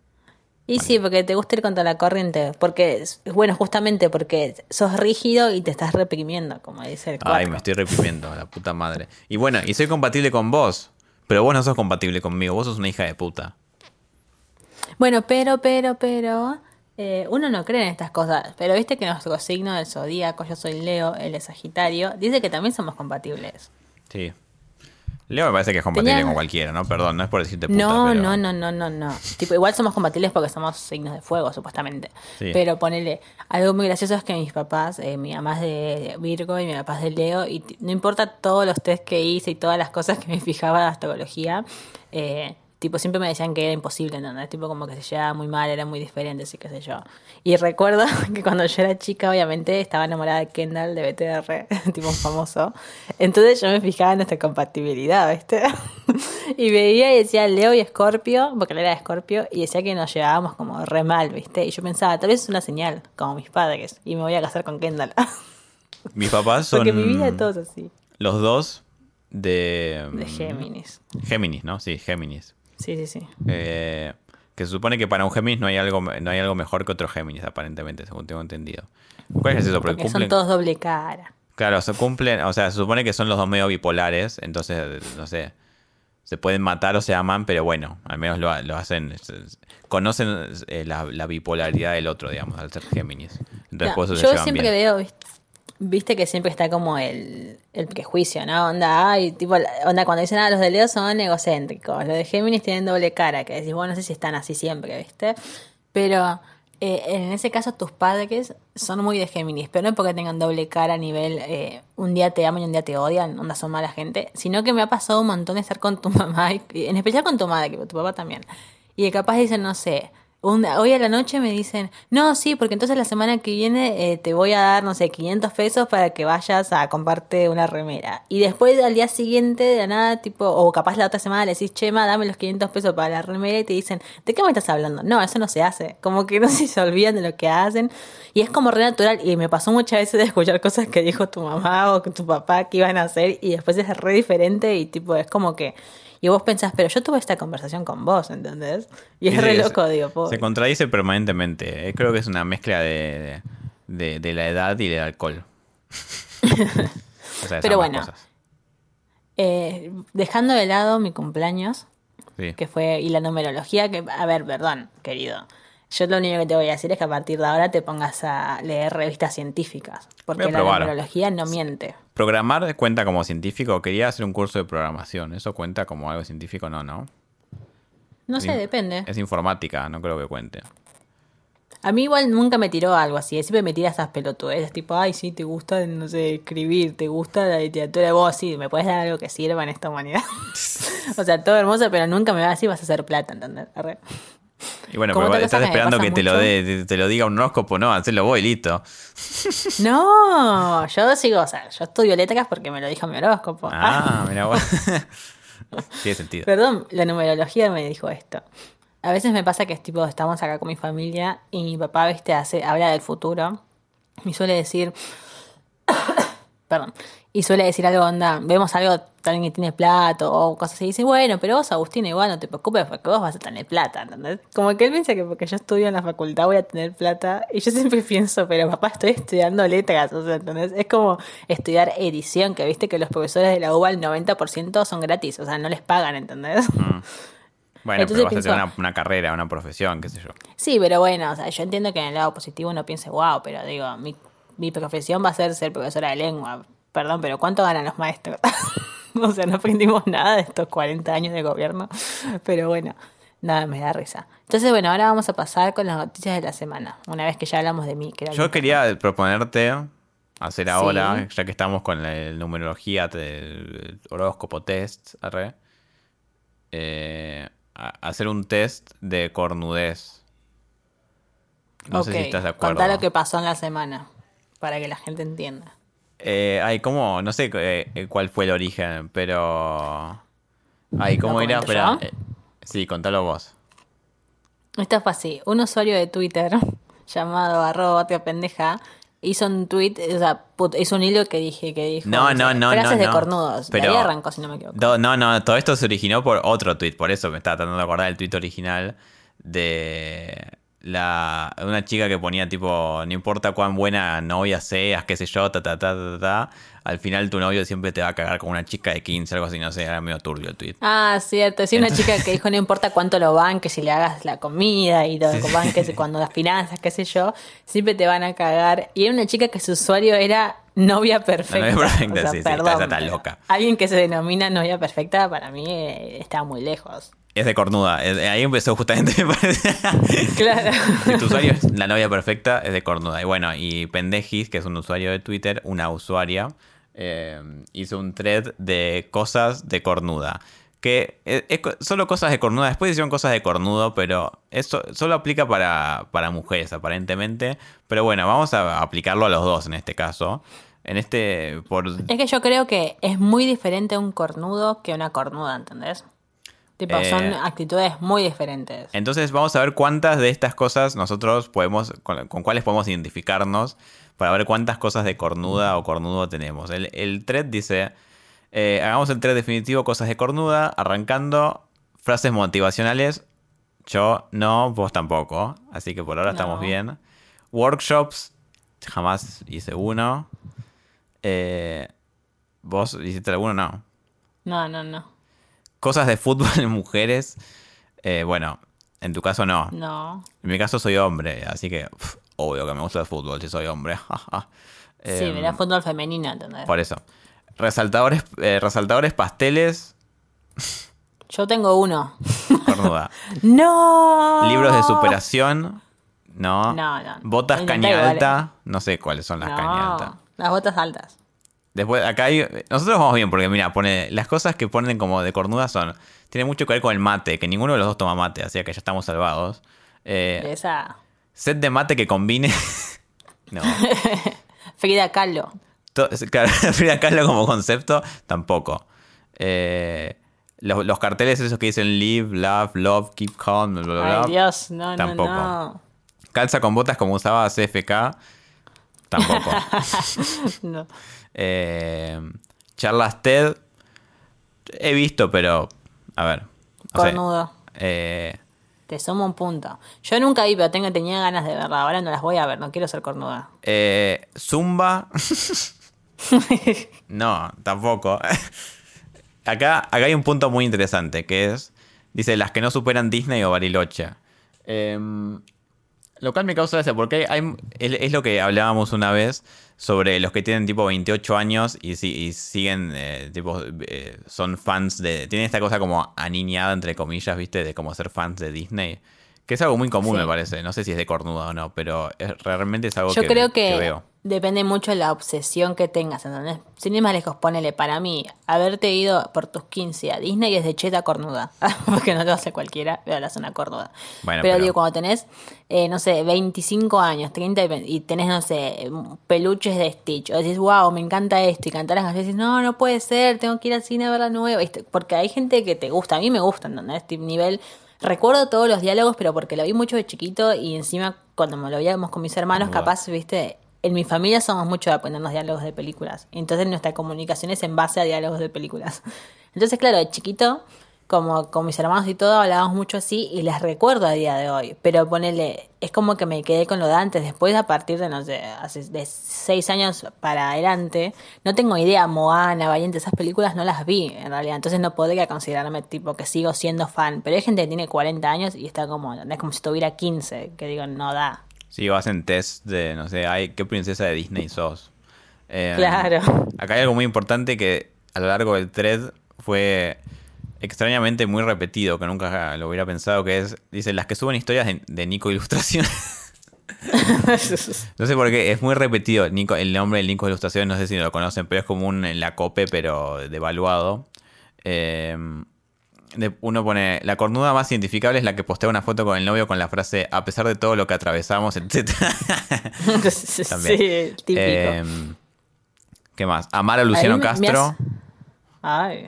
Y sí, porque te gusta ir contra la corriente. Porque, es- bueno, justamente porque sos rígido y te estás reprimiendo, como dice el Ay, cuatro. me estoy reprimiendo, la puta madre. Y bueno, y soy compatible con vos. Pero vos no sos compatible conmigo, vos sos una hija de puta. Bueno, pero, pero, pero, eh, uno no cree en estas cosas. Pero viste que nuestro signo del zodíaco, yo soy Leo, él es Sagitario, dice que también somos compatibles. Sí. Leo me parece que es compatible Tenía- con cualquiera, ¿no? Perdón, no es por decirte puta, No, pero... no, no, no, no, no. Tipo, igual somos compatibles porque somos signos de fuego, supuestamente. Sí. Pero ponele, algo muy gracioso es que mis papás, eh, mi mamá es de Virgo y mi papá es de Leo, y no importa todos los test que hice y todas las cosas que me fijaba de astrología, eh, tipo, siempre me decían que era imposible, ¿entendés? Tipo, como que se llevaba muy mal, eran muy diferentes y qué sé yo. Y recuerdo que cuando yo era chica, obviamente, estaba enamorada de Kendall de BTR, tipo un famoso. Entonces yo me fijaba en nuestra compatibilidad, ¿viste? y veía y decía Leo y Escorpio, porque él era de Escorpio, y decía que nos llevábamos como re mal, ¿viste? Y yo pensaba, tal vez es una señal, como mis padres, y me voy a casar con Kendall. Mis papás son porque mi vida es todo así, los dos de... de mm, Géminis. Géminis, ¿no? Sí, Géminis. Sí, sí, sí. Eh, que se supone que para un Géminis no hay algo no hay algo mejor que otro Géminis, aparentemente, según tengo entendido. ¿Cuál es eso? Porque Porque son todos doble cara. Claro, se cumplen, o sea, se supone que son los dos medio bipolares, entonces, no sé, se pueden matar o se aman, pero bueno, al menos lo, lo hacen, conocen eh, la, la bipolaridad del otro, digamos, al ser Géminis. Entonces, No, por eso se yo llevan siempre bien. veo, viste, que siempre está como el, el prejuicio, ¿no? Onda, ay, tipo, onda cuando dicen, ah, los de Leo son egocéntricos, los de Géminis tienen doble cara, que decís, bueno, no sé si están así siempre, ¿viste? Pero eh, en ese caso tus padres son muy de Géminis, pero no porque tengan doble cara a nivel, eh, un día te aman y un día te odian, onda son mala gente, sino que me ha pasado un montón de estar con tu mamá, y, en especial con tu madre, que tu papá también. Y capaz dicen, no sé, hoy a la noche me dicen, no, sí, porque entonces la semana que viene eh, te voy a dar, no sé, 500 pesos para que vayas a comprarte una remera. Y después al día siguiente, de nada, tipo, o capaz la otra semana le decís, Chema, dame los 500 pesos para la remera y te dicen, ¿de qué me estás hablando? No, eso no se hace. Como que no se olvidan de lo que hacen. Y es como re natural. Y me pasó muchas veces de escuchar cosas que dijo tu mamá o tu papá que iban a hacer y después es re diferente y tipo, es como que... Y vos pensás, pero yo tuve esta conversación con vos, ¿entendés? Y es Sí, re loco, se- digo, pobre. Se contradice permanentemente. Eh, Creo que es una mezcla de, de, de la edad y del alcohol. o sea, Pero bueno. Eh, dejando de lado mi cumpleaños, Sí. que fue, y la numerología, que, a ver, perdón, querido. Yo lo único que te voy a decir es que a partir de ahora te pongas a leer revistas científicas, porque la numerología no miente. ¿Programar cuenta como científico? Quería hacer un curso de programación. ¿Eso cuenta como algo científico? No, no. No sé, depende. Es informática, no creo que cuente. A mí igual nunca me tiró algo así, siempre me tira esas pelotudes, tipo, ay, sí, te gusta, no sé, escribir, te gusta la literatura, vos sí, me puedes dar algo que sirva en esta humanidad. o sea, todo hermoso, pero nunca me va a decir vas a hacer plata, ¿entendés? Y bueno, pero estás esperando que te lo, dé, te, te lo diga un horóscopo, no, hacelo vos y listo. No, yo sigo, o sea, yo estudio letras porque me lo dijo mi horóscopo. Ah, mira vos. Tiene sentido. Perdón, la numerología me dijo esto. A veces me pasa que es tipo, estamos acá con mi familia y mi papá, viste, hace, habla del futuro y suele decir, perdón, y suele decir algo, onda, vemos algo, alguien que tiene plata o cosas así, y dice, bueno, pero vos, Agustín, igual no te preocupes porque vos vas a tener plata, ¿entendés? Como que él piensa que porque yo estudio en la facultad voy a tener plata y yo siempre pienso, pero papá, estoy estudiando letras, o sea, ¿entendés? Es como estudiar edición, que viste que los profesores de la UBA el 90% son gratis, o sea, no les pagan, ¿entendés? Bueno, Entonces pero vas a una, una carrera, una profesión, qué sé yo. Sí, pero bueno, o sea, yo entiendo que en el lado positivo uno piense, wow, pero digo, mi, mi profesión va a ser ser profesora de lengua. Perdón, pero ¿cuánto ganan los maestros? o sea, no aprendimos nada de estos 40 años de gobierno. Pero bueno, nada, me da risa. Entonces, bueno, ahora vamos a pasar con las noticias de la semana. Una vez que ya hablamos de mí, que era Yo el- quería proponerte hacer ahora, ya que estamos con la numerología del horóscopo test, arre, eh, hacer un test de cornudez. No sé si estás de acuerdo. Contá lo que pasó en la semana, para que la gente entienda. Eh, ay, ¿cómo? No sé eh, eh, cuál fue el origen, pero... Ay, ¿cómo ¿Lo era? Espera. eh, sí, contalo vos. Esto fue así. Un usuario de Twitter llamado arroba tía pendeja hizo un tweet, o sea, hizo un hilo que dije que dijo No, no, no, frases no, de no. cornudos. De Pero- ahí arrancó, si no me equivoco. No, no, no, todo esto se originó por otro tweet, por eso me estaba tratando de acordar del tweet original de la una chica que ponía tipo, no importa cuán buena novia seas, qué sé yo, ta ta ta ta ta, al final tu novio siempre te va a cagar con una chica de 15, algo así, no sé, era medio turbio el tweet. Ah, cierto. Sí, una chica que dijo no importa cuánto lo banques, si le hagas la comida y lo banques cuando las finanzas, qué sé yo, siempre te van a cagar. Y era una chica que su usuario era novia perfecta. novia perfecta, O sea, sí, sí, perdón, está loca. Alguien que se denomina novia perfecta, para mí eh, está muy lejos. Es de cornuda, es- ahí empezó justamente, me parece. Claro. Si tu usuario es la novia perfecta, es de cornuda. Y bueno, y Pendejis, que es un usuario de Twitter, una usuaria, eh, hizo un thread de cosas de cornuda. Que es, es solo cosas de cornuda. Después hicieron cosas de cornudo, pero eso solo aplica para, para mujeres, aparentemente. Pero bueno, vamos a aplicarlo a los dos en este caso. En este, por Es que yo creo que es muy diferente un cornudo que una cornuda, ¿entendés? Tipo, Eh, son actitudes muy diferentes. Entonces vamos a ver cuántas de estas cosas nosotros podemos, con, con cuáles podemos identificarnos para ver cuántas cosas de cornuda o cornudo tenemos. El, el thread dice, eh, hagamos el thread definitivo, cosas de cornuda, arrancando frases motivacionales. Yo no, vos tampoco. Así que por ahora estamos bien. Workshops, jamás hice uno. Eh, ¿Vos hiciste alguno? No. No, no, no. Cosas de fútbol en mujeres. eh, bueno, en tu caso no. No. En mi caso soy hombre, así que obvio que me gusta el fútbol si soy hombre. sí, Em, mirá fútbol femenino, ¿entendés? Por eso. Resaltadores, eh, resaltadores pasteles, Yo tengo uno. cornuda. ¡No! Libros de superación, no. No, no. Botas caña igual, alta, no sé cuáles son las no, caña alta. las botas altas. Después, acá hay. Nosotros vamos bien, porque mira, pone. Las cosas que ponen como de cornuda son. Tiene mucho que ver con el mate, que ninguno de los dos toma mate, así que ya estamos salvados. Eh, esa set de mate que combine. no. Frida Kahlo. To- Claro, Frida Kahlo como concepto, tampoco. Eh, los, los carteles esos que dicen live, love, love, keep calm, bla, bla, bla. Ay, Dios, no, Tampoco. no, no. Calza con botas como usaba CFK, tampoco. No. Eh, charlas TED, he visto, pero, a ver. no. Cornudo. Eh, Te sumo un punto. Yo nunca vi, pero tengo, tenía ganas de verla. Ahora no las voy a ver, no quiero ser cornuda. eh, Zumba. no, tampoco. acá, acá hay un punto muy interesante que es, dice, las que no superan Disney o Bariloche. Em, lo cual me causa gracia porque hay, es, es lo que hablábamos una vez sobre los que tienen tipo 28 años y, si- y siguen, eh, tipo, eh, son fans de... Tienen esta cosa como aniñada, entre comillas, ¿viste? De como ser fans de Disney. Que es algo muy común, Sí. me parece. No sé si es de cornuda o no, pero es- realmente es algo Yo que, creo que, que veo. Depende mucho de la obsesión que tengas, ¿entendés? Sin ir más lejos, ponele, para mí, haberte ido por tus 15 a Disney es de cheta cornuda. Porque no lo hace cualquiera, pero la zona cornuda. Bueno, pero, pero- digo, cuando tenés, eh, no sé, 25 años, 30 y, tenés, no sé, peluches de Stitch, o decís, wow, me encanta esto, y cantás las canciones y decís, no, no puede ser, tengo que ir al cine a ver la nueva. Porque hay gente que te gusta, a mí me gusta, ¿entendés? Tipo nivel. Recuerdo todos los diálogos, pero porque lo vi mucho de chiquito y encima cuando me lo veíamos con mis hermanos, capaz, viste, en mi familia somos mucho de aprendernos diálogos de películas. Entonces nuestra comunicación es en base a diálogos de películas. Entonces, claro, de chiquito, como con mis hermanos y todo, hablábamos mucho así y les recuerdo a día de hoy. Pero ponele, es como que me quedé con lo de antes. Después, a partir de, no sé, hace de seis años para adelante, no tengo idea. Moana, Valiente, esas películas no las vi en realidad. Entonces no podría considerarme tipo que sigo siendo fan. Pero hay gente que tiene 40 años y está como, es como si tuviera 15, que digo, no da. Sí, o hacen test de, no sé, ay, ¿qué princesa de Disney sos? Eh, Claro. Acá hay algo muy importante que a lo largo del thread fue extrañamente muy repetido, que nunca lo hubiera pensado, que es, dice, las que suben historias de, de Nico Ilustración. No sé por qué, es muy repetido. Nico, el nombre del Nico de Ilustraciones, no sé si lo conocen, pero es como un en la cope, pero devaluado. Eh, de- uno pone, la cornuda más identificable es la que postea una foto con el novio con la frase, a pesar de todo lo que atravesamos, etc. También. sí, típico. Eh, ¿Qué más? Amar a Luciano Ahí me- me Castro. hace- Ay.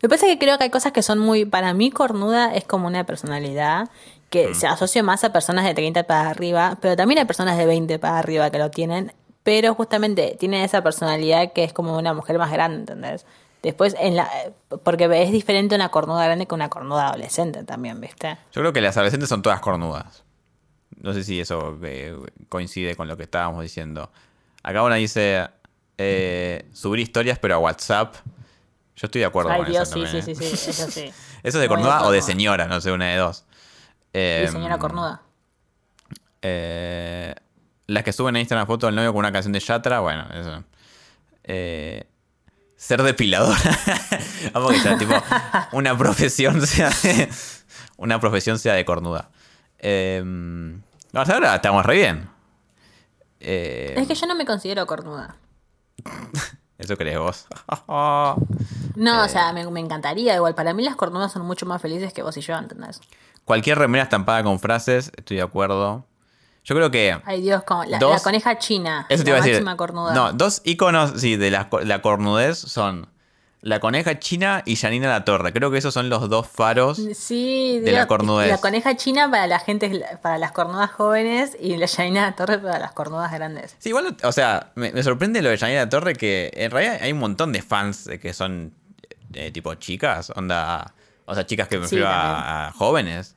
Lo que pasa es que creo que hay cosas que son muy. Para mí, cornuda es como una personalidad que se asocia más a personas de 30 para arriba, pero también hay personas de 20 para arriba que lo tienen, pero justamente tienen esa personalidad que es como una mujer más grande, ¿entendés? Después, en la porque es diferente una cornuda grande que una cornuda adolescente también, ¿viste? Yo creo que las adolescentes son todas cornudas. No sé si eso eh, coincide con lo que estábamos diciendo. Acá una dice eh, subir historias pero a WhatsApp. Yo estoy de acuerdo Ay, con Dios, eso sí, también, sí, ¿eh? sí, sí, eso sí. ¿Eso es de cornuda o de señora? No sé, una de dos. Y Eh, señora cornuda. eh, las que suben a Instagram foto del novio con una canción de Yatra, bueno, eso. Eh, ser depiladora. Vamos que sea tipo una profesión sea de, una profesión sea de cornuda. Eh, hasta ahora estamos re bien. Eh, Es que yo no me considero cornuda. Eso crees vos. No, Eh. o sea, me, me encantaría. Igual, para mí las cornudas son mucho más felices que vos y yo, ¿entendés? Cualquier remera estampada con frases, estoy de acuerdo. Yo creo que Ay, Dios, como la, Dos- la coneja china. Eso te la iba a decir. máxima cornuda. No, dos iconos, sí, de la, la cornudez son la coneja china y Janina La Torre. Creo que esos son los dos faros. Sí, de la cornudez. La coneja china para la gente, para las cornudas jóvenes y la Janina Torre para las cornudas grandes. Sí, igual, o sea, me, me sorprende lo de Janina La Torre que en realidad hay un montón de fans que son eh, tipo chicas, onda, o sea, chicas que me Sí, refiero a, a jóvenes.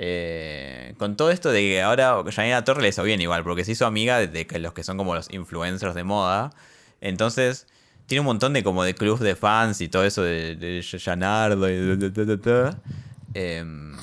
Eh, con todo esto de que ahora Janina Torre le hizo bien igual, porque se hizo amiga de, que los que son como los influencers de moda. Entonces, tiene un montón de como de clubs de fans y todo eso de, de Janardo y de- de-. Em,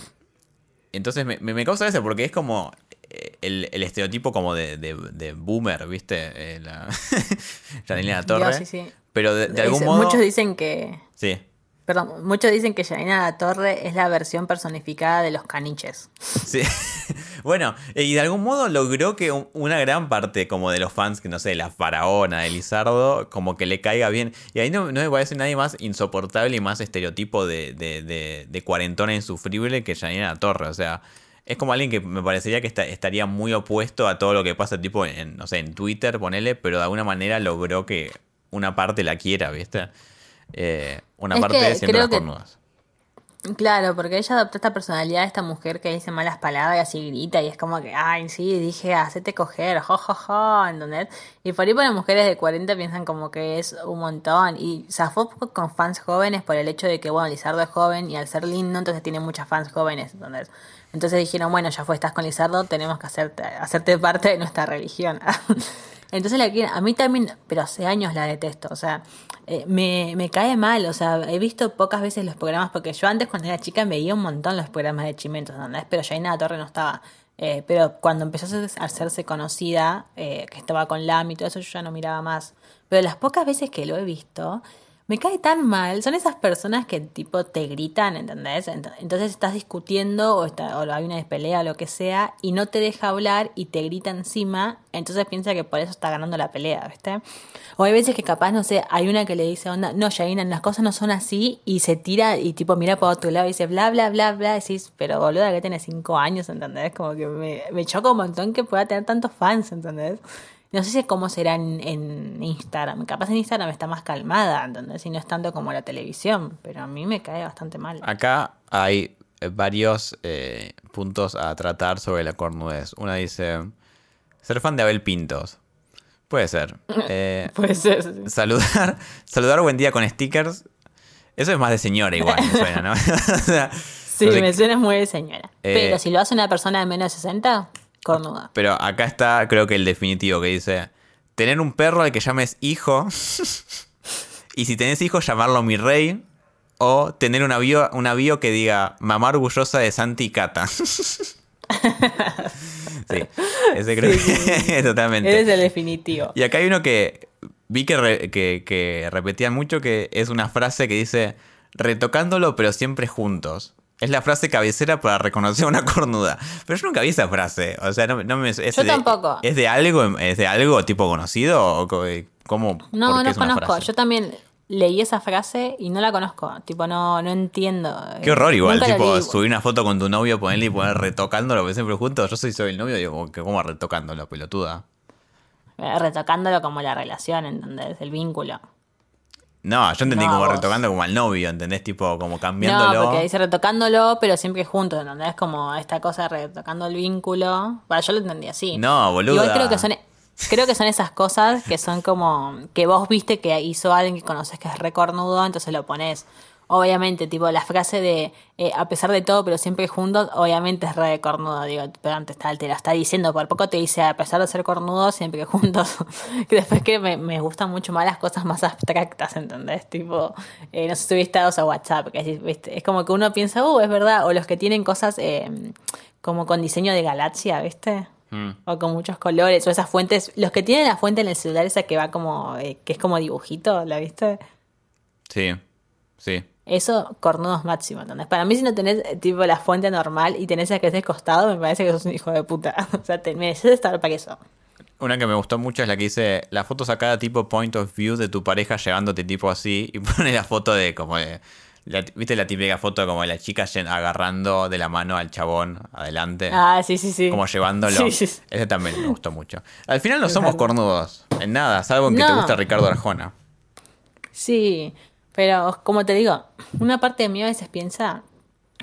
entonces me, me, causa eso porque es como eh, el, el estereotipo como de, de, de boomer, ¿viste? Eh, la Janina Torre. Sí, sí. Pero de, algún modo... Muchos dicen que. Sí. Perdón, muchos dicen que Janina La Torre es la versión personificada de los caniches. Sí. bueno, eh, y de algún modo logró que un- una gran parte como de los fans, que no sé, la faraona de Lizardo, como que le caiga bien. Y ahí no, no me parece nadie más insoportable y más estereotipo de, de, de, de cuarentona insufrible que Janina La Torre. O sea, es como alguien que me parecería que estaría muy opuesto a todo lo que pasa, tipo, en, no sé, en Twitter, ponele, pero de alguna manera logró que una parte la quiera, ¿viste? Eh, una Es parte creo las cornudas. Claro, porque ella adoptó esta personalidad de esta mujer que dice malas palabras y grita y es como que, ay, sí, dije, hacete coger, jo, jo, jo, ¿entendés? Y por ahí para mujeres de 40 piensan como que es un montón y zafó con fans jóvenes por el hecho de que, bueno, Lizardo es joven y al ser lindo entonces tiene muchas fans jóvenes, ¿entendés? Entonces dijeron, bueno, ya fue, estás con Lizardo, tenemos que hacerte, hacerte parte de nuestra religión. Entonces la quieren, a mí también, pero hace años la detesto, o sea, eh, me, me cae mal, o sea, he visto pocas veces los programas, porque yo antes cuando era chica veía un montón los programas de Chimentos, ¿entendés? Pero Jaina La Torre no estaba. Eh, pero cuando empezó a hacerse- a hacerse conocida, eh, que estaba con Lam y todo eso, yo ya no miraba más. Pero las pocas veces que lo he visto, me cae tan mal. Son esas personas que tipo te gritan, ¿entendés? Ent- Entonces estás discutiendo o, está, o hay una pelea o lo que sea y no te deja hablar y te grita encima. Entonces piensa que por eso está ganando la pelea, ¿viste? O hay veces que capaz, no sé, hay una que le dice, onda, no, Jaina, las cosas no son así y se tira y tipo mira por otro lado y dice bla, bla, bla, bla. Decís, pero boluda, que tenés cinco años, ¿entendés? Como que me, me choca un montón que pueda tener tantos fans, ¿entendés? No sé si cómo será en, en Instagram. Capaz en Instagram está más calmada, ¿entendés? Y no es tanto como la televisión. Pero a mí me cae bastante mal. Acá hay eh, varios eh, puntos a tratar sobre la cornudez. Una dice, ser fan de Abel Pintos. Puede ser. Eh, Puede ser. sí. saludar, saludar buen día con stickers. Eso es más de señora igual, me suena, ¿no? O sea, Sí, me suena muy de señora. Eh, Pero si lo hace una persona de menos de 60, Pero acá está, creo que el definitivo que dice: tener un perro al que llames hijo. y si tenés hijo, llamarlo mi rey. O tener un avión un avión que diga mamá orgullosa de Santi y Cata. sí, ese creo que totalmente. Eres el definitivo. Y acá hay uno que vi que, re- que, que repetían mucho, que es una frase que dice, retocándolo pero siempre juntos. Es la frase cabecera para reconocer una cornuda. Pero yo nunca vi esa frase. O sea, no, no me. Es Yo de- tampoco. ¿Es de algo, es de algo tipo conocido? ¿O co- cómo? No, no conozco. frase? Yo también leí esa frase y no la conozco. Tipo, no, no entiendo. Qué horror igual, Nunca tipo, subir una foto con tu novio, ponerle y poner retocándolo, porque siempre juntos, yo soy, soy el novio, digo, que ¿cómo retocándolo, pelotuda? Eh, Retocándolo como la relación, ¿entendés? El vínculo. No, yo entendí No, como vos. retocando como al novio, ¿entendés? Tipo, como No, cambiándolo. porque dice retocándolo, pero siempre juntos, ¿entendés? Como esta cosa de retocando el vínculo. Bueno, yo lo entendí así. No, boluda. Igual creo que son creo que son esas cosas que son como que vos viste que hizo alguien que conoces que es recornudo, entonces lo pones. Obviamente, tipo la frase de eh, a pesar de todo, pero siempre juntos, obviamente es re cornudo, digo, pero antes está, te lo está diciendo, por poco te dice a pesar de ser cornudo, siempre juntos. que después que me, me gustan mucho más las cosas más abstractas, ¿entendés? Tipo, eh, no sé, subí estados a WhatsApp, que es, ¿viste? es como que uno piensa, uh, es verdad, o los que tienen cosas eh, como con diseño de galaxia, ¿viste? Mm. O con muchos colores, o esas fuentes, los que tienen la fuente en el celular, esa que va como, eh, que es como dibujito, ¿la viste? Sí, sí. Eso, cornudos máximo, ¿entendés? Para mí, si no tenés eh, tipo la fuente normal y tenés esa que es de costado, me parece que sos un hijo de puta. o sea, te mereces estar para eso. Una que me gustó mucho es la que dice la foto sacada tipo point of view de tu pareja llevándote tipo así y pone la foto de como de la- ¿Viste la típica foto como de la chica agarrando de la mano al chabón adelante? Ah, sí, sí, sí. Como llevándolo. Sí, sí, sí. Ese también me gustó mucho. Al final no somos cornudos. En nada, salvo en que te gusta Ricardo Arjona. Sí, pero como te digo, una parte de mí a veces piensa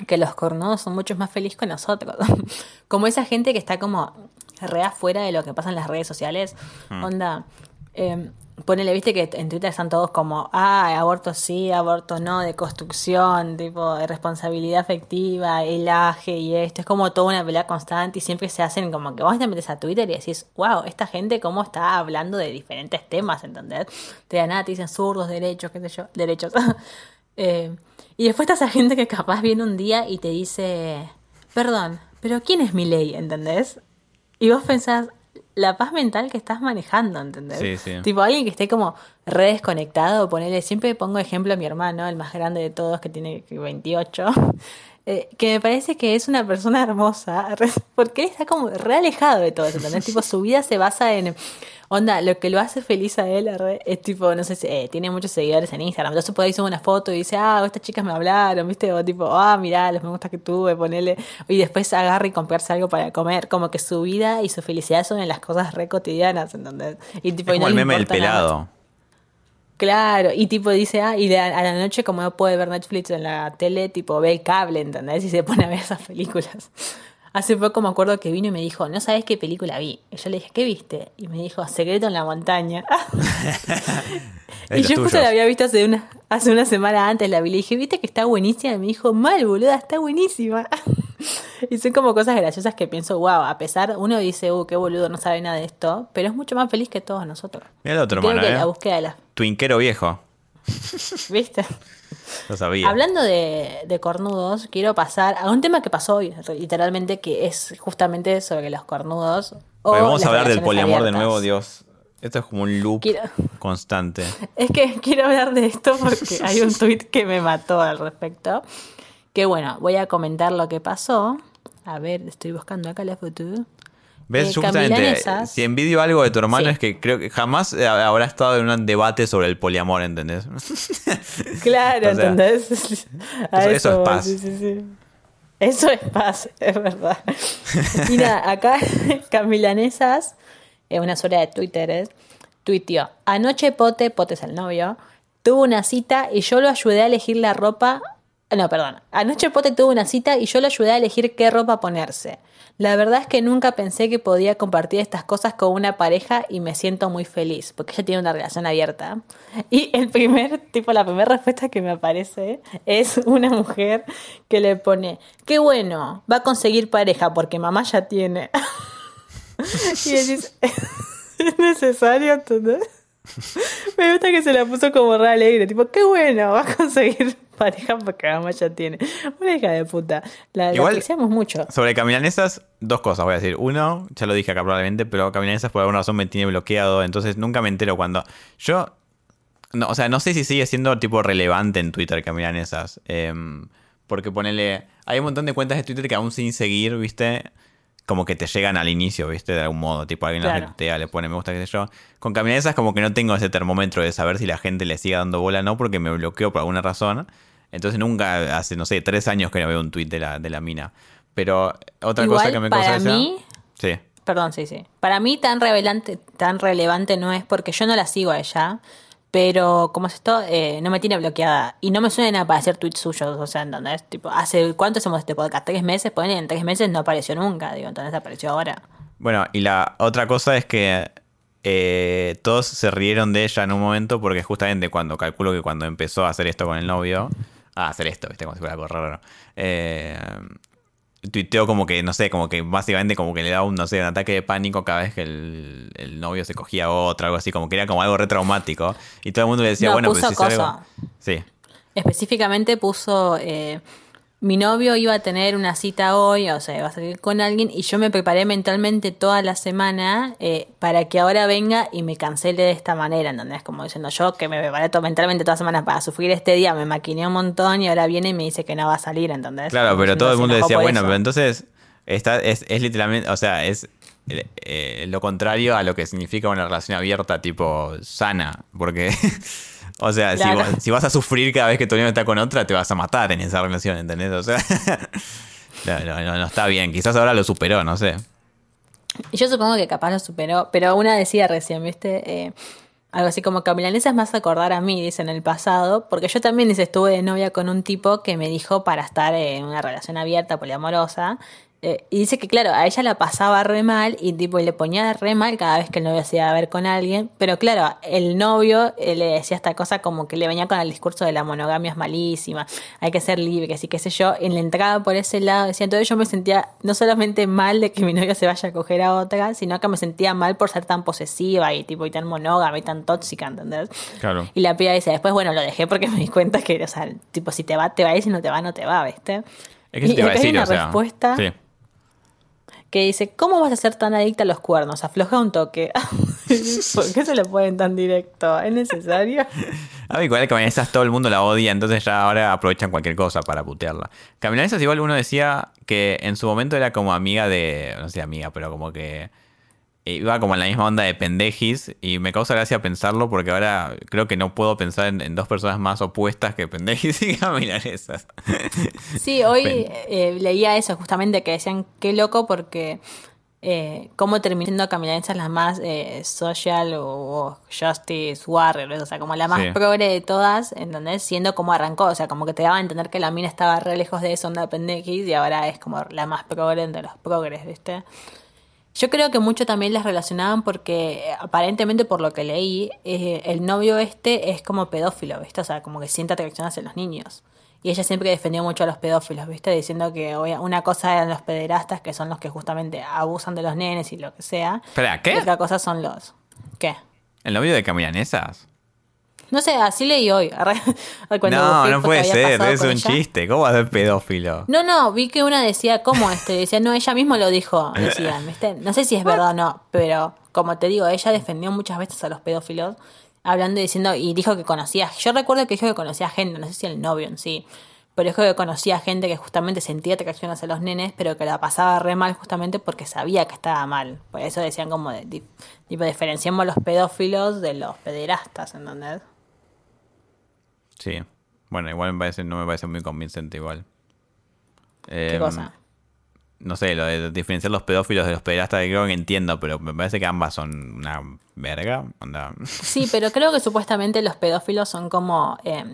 que los cornudos son mucho más felices que nosotros. como esa gente que está como re afuera de lo que pasa en las redes sociales. Onda, eh, ponele, viste que en Twitter están todos como, ah, aborto sí, aborto no, de construcción, tipo, de responsabilidad afectiva, el aje y esto. Es como toda una pelea constante y siempre se hacen como que vos te metes a Twitter y decís, wow, esta gente cómo está hablando de diferentes temas, ¿entendés? Te dan nada, te dicen zurdos, derechos, qué sé yo, derechos. Eh, y después está esa gente que capaz viene un día y te dice, perdón, pero ¿quién es mi ley? ¿Entendés? Y vos pensás, la paz mental que estás manejando, ¿entendés? Sí, sí. Tipo alguien que esté como re desconectado, ponele, siempre pongo ejemplo a mi hermano, el más grande de todos, que tiene 28, eh, que me parece que es una persona hermosa, porque él está como re alejado de todo eso, ¿entendés? tipo, su vida se basa en, onda, lo que lo hace feliz a él re, es tipo, no sé, si, eh, tiene muchos seguidores en Instagram, entonces por ahí sube una foto y dice, ah, estas chicas me hablaron, ¿viste? O tipo, ah, mirá, los me gusta que tuve, ponele, y después agarra y comprarse algo para comer, como que su vida y su felicidad son en las cosas re cotidianas, ¿entendés? Y tipo, Es y como no el meme del nada pelado. Claro, y tipo dice, ah, y de- a la noche como no puede ver Netflix en la tele, tipo ve el cable, ¿entendés? Y se pone a ver esas películas. Hace poco me acuerdo que vino y me dijo, ¿no sabes qué película vi? Y yo le dije, ¿qué viste? Y me dijo, Secreto en la montaña. Y yo justo tuyos. la había visto hace una, hace una semana antes, la vi. Le dije, ¿viste que está buenísima? Y me dijo, mal, boluda, está buenísima. y son como cosas graciosas que pienso, wow, a pesar, uno dice, uh, qué boludo, no sabe nada de esto, pero es mucho más feliz que todos nosotros. Mira el otro Creo hermano, que la ¿eh? búsqueda de la... Twinquero viejo. ¿Viste? Lo sabía. Hablando de, de cornudos, quiero pasar a un tema que pasó hoy, literalmente, que es justamente sobre los cornudos. o Oye, vamos a hablar del poliamor de nuevo, Dios. Esto es como un loop Quiero- constante. Es que quiero hablar de esto porque hay un tuit que me mató al respecto. Que bueno, voy a comentar lo que pasó. A ver, estoy buscando acá la foto. ¿Ves? Eh, Yo justamente, Camilanesas. si envidio algo de tu hermano Sí. es que creo que jamás eh, habrá estado en un debate sobre el poliamor, ¿entendés? Claro, O sea, ¿entendés? Eso- eso es paz. sí, sí, sí. Eso es paz, es verdad. Mira, acá Camilanesas, es una sola de Twitter, es, tuiteó, anoche Pote, Pote es el novio, tuvo una cita y yo lo ayudé a elegir la ropa... No, perdón. Anoche Pote tuvo una cita y yo lo ayudé a elegir qué ropa ponerse. La verdad es que nunca pensé que podía compartir estas cosas con una pareja y me siento muy feliz, porque ella tiene una relación abierta. Y el primer, tipo, la primera respuesta que me aparece es una mujer que le pone, qué bueno, va a conseguir pareja porque mamá ya tiene. y ¿es necesario? ¿entendés? Me gusta que se la puso como re alegre, tipo, qué bueno, va a conseguir pareja porque mamá ya tiene. Una hija de puta. La, la Igual- apreciamos mucho. Sobre Camilanesas, dos cosas voy a decir. Uno, ya lo dije acá probablemente, pero Camilanesas por alguna razón me tiene bloqueado, entonces nunca me entero cuando. Yo. No, o sea, no sé si sigue siendo tipo relevante en Twitter Camilanesas. em, Porque ponele. Hay un montón de cuentas de Twitter que aún sin seguir, ¿viste? Como que te llegan al inicio, ¿viste? De algún modo. Tipo, alguien Claro. la le pone me gusta, qué sé yo. Con caminanesas, como que no tengo ese termómetro de saber si la gente le sigue dando bola o no, porque me bloqueo por alguna razón. Entonces nunca, hace, no sé, tres años que no veo un tweet de la, de la mina. Pero otra Igual, cosa que me para causa esa- mí, Sí. Perdón, sí, sí. Para mí tan revelante, tan relevante no es porque yo no la sigo a ella, pero como es esto, eh, no me tiene bloqueada y no me suelen aparecer tweets suyos, o sea, ¿entendés? Tipo, ¿hace cuánto hacemos este podcast? ¿Tres meses? Ponen en tres meses no apareció nunca, digo, entonces apareció ahora. Bueno, y la otra cosa es que eh, todos se rieron de ella en un momento porque justamente cuando calculo que cuando empezó a hacer esto con el novio, a hacer esto, viste, como si fuera algo raro, eh, tuiteó como que, no sé, como que básicamente como que le daba un, no sé, un ataque de pánico cada vez que el, el novio se cogía a otro, algo así, como que era como algo retraumático. Y todo el mundo le decía, No, bueno, puso pues si algo... cosa. Sí, Específicamente puso, eh, mi novio iba a tener una cita hoy, o sea, iba a salir con alguien y yo me preparé mentalmente toda la semana eh, para que ahora venga y me cancele de esta manera, ¿entendés? Como diciendo yo que me preparé to- mentalmente toda la semana para sufrir este día, me maquiné un montón y ahora viene y me dice que no va a salir, ¿entendés? Claro, pero todo el mundo decía, bueno, eso. pero entonces está, es, es literalmente, o sea, es eh, eh, lo contrario a lo que significa una relación abierta, tipo sana, porque, o sea, si, vos- si vas a sufrir cada vez que tu novio está con otra, te vas a matar en esa relación, ¿entendés? O sea, no, no, no, no está bien, quizás ahora lo superó, no sé. Y yo supongo que capaz lo superó, pero una decía recién, ¿viste? Eh, algo así como que a Milanesa es más acordar a mí, dice en el pasado, porque yo también dice, estuve de novia con un tipo que me dijo para estar en una relación abierta, poliamorosa. Eh, y dice que, claro, a ella la pasaba re mal y tipo le ponía re mal cada vez que el novio se iba a ver con alguien. Pero claro, el novio eh, le decía esta cosa como que le venía con el discurso de la monogamia es malísima, hay que ser libre, que sí, qué sé yo. En la entrada por ese lado decía, entonces yo me sentía no solamente mal de que mi novio se vaya a coger a otra, sino que me sentía mal por ser tan posesiva y tipo y tan monógama y tan tóxica, ¿entendés? Claro. Y la piba dice, después, bueno, lo dejé porque me di cuenta que, o sea, tipo, si te va, te va y si no te va, no te va, ¿viste? Es que Y te iba a acá hay decir, una o sea. respuesta Sí. Que dice, ¿cómo vas a ser tan adicta a los cuernos? Afloja un toque. ¿Por qué se lo ponen tan directo? ¿Es necesario? A ver, igual Caminanesas todo el mundo la odia, entonces ya ahora aprovechan cualquier cosa para putearla. Caminanesas igual uno decía que en su momento era como amiga de, no sé amiga, pero como que iba como en la misma onda de pendejis y me causa gracia pensarlo porque ahora creo que no puedo pensar en, en dos personas más opuestas que pendejis y Caminanesas. Sí, hoy eh, leía eso justamente que decían, qué loco porque eh, cómo terminó siendo Caminanzas la más eh, social o, o justice warrior, o sea, como la más Sí. progre de todas, ¿entendés? Siendo como arrancó, o sea, como que te daba a entender que la mina estaba re lejos de eso, onda pendejis, y ahora es como la más progre de los progres, ¿viste? Yo creo que mucho también las relacionaban porque eh, aparentemente por lo que leí, eh, el novio este es como pedófilo, ¿viste? O sea, como que siente atracción hacia los niños. Y ella siempre defendió mucho a los pedófilos, ¿viste? Diciendo que una cosa eran los pederastas, que son los que justamente abusan de los nenes y lo que sea. Espera, ¿qué? Y otra cosa son los... ¿Qué? ¿El novio de Caminanesas? No sé, así leí hoy. Cuando No, no puede ser, es un ella. chiste. ¿Cómo va a ser pedófilo? No, no, vi que una decía, ¿cómo este? Decía, no, ella mismo lo dijo, decían, ¿viste? No sé si es verdad o no, pero como te digo, ella defendió muchas veces a los pedófilos, hablando y diciendo, y dijo que conocía, yo recuerdo que dijo que conocía gente, no sé si el novio en sí, pero dijo que conocía gente que justamente sentía atracción hacia los nenes, pero que la pasaba re mal justamente porque sabía que estaba mal. Por eso decían como, de, tipo, diferenciamos los pedófilos de los pederastas, ¿entendés? Sí. Bueno, igual me parece, no me parece muy convincente igual. ¿Qué Em, cosa? No sé, lo de diferenciar los pedófilos de los pederastas, creo que entiendo, pero me parece que ambas son una verga. Onda. Sí, pero creo que supuestamente los pedófilos son como. eh,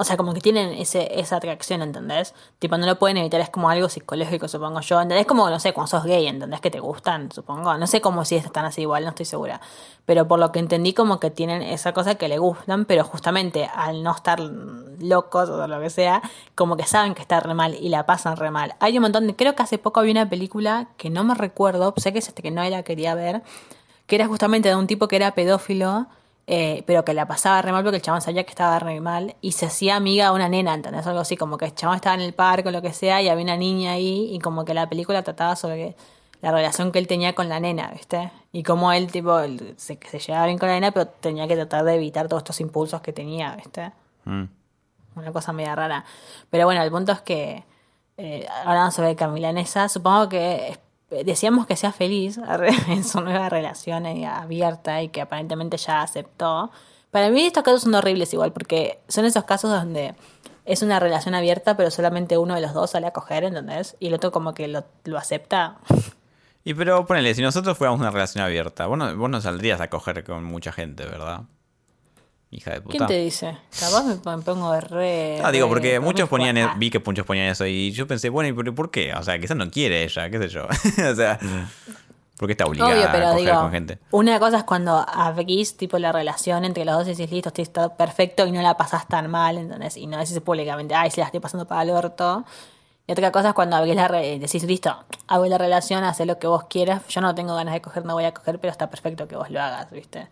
o sea, como que tienen ese, esa atracción, ¿entendés? Tipo, no lo pueden evitar, es como algo psicológico, supongo yo. ¿Entendés? Como, no sé, cuando sos gay, ¿entendés? Que te gustan, supongo. No sé cómo si están así igual, no estoy segura. Pero por lo que entendí, como que tienen esa cosa que le gustan, pero justamente al no estar locos o lo que sea, como que saben que está re mal y la pasan re mal. Hay un montón de. Creo que hace poco había una película que no me recuerdo, sé que es este que no la quería ver, que era justamente de un tipo que era pedófilo, eh, pero que la pasaba re mal porque el chabón sabía que estaba re mal y se hacía amiga a una nena, ¿entendés? Algo así, como que el chabón estaba en el parque o lo que sea y había una niña ahí y como que la película trataba sobre la relación que él tenía con la nena, ¿viste? Y cómo él, tipo, se llevaba bien con la nena, pero tenía que tratar de evitar todos estos impulsos que tenía, ¿viste? Mm. una cosa media rara. Pero bueno, el punto es que eh, hablando sobre Camilanesa, supongo que decíamos que sea feliz en su nueva relación abierta y que aparentemente ya aceptó. Para mí estos casos son horribles igual, porque son esos casos donde es una relación abierta, pero solamente uno de los dos sale a coger, ¿entendés? Y el otro como que lo, lo acepta. Y pero ponele, si nosotros fuéramos una relación abierta, vos no, vos no saldrías a coger con mucha gente, ¿verdad? Hija de puta. ¿Quién te dice? Capaz me pon- pongo de re. Ah, digo, porque re muchos ponían, fuerte. vi que muchos ponían eso y yo pensé, bueno, ¿y por, por qué? O sea, quizás no quiere ella, qué sé yo. o sea, ¿por qué está obligada Obvio, a pero coger digo, con gente? una cosa es cuando abrís tipo la relación entre los dos y decís, listo, estoy está perfecto y no la pasás tan mal, ¿entendés? Y no decís públicamente, ay, si la estoy pasando para el orto. Y otra cosa es cuando abrís la re- decís, listo, hago la relación, haz lo que vos quieras, yo no tengo ganas de coger, no voy a coger, pero está perfecto que vos lo hagas, ¿viste?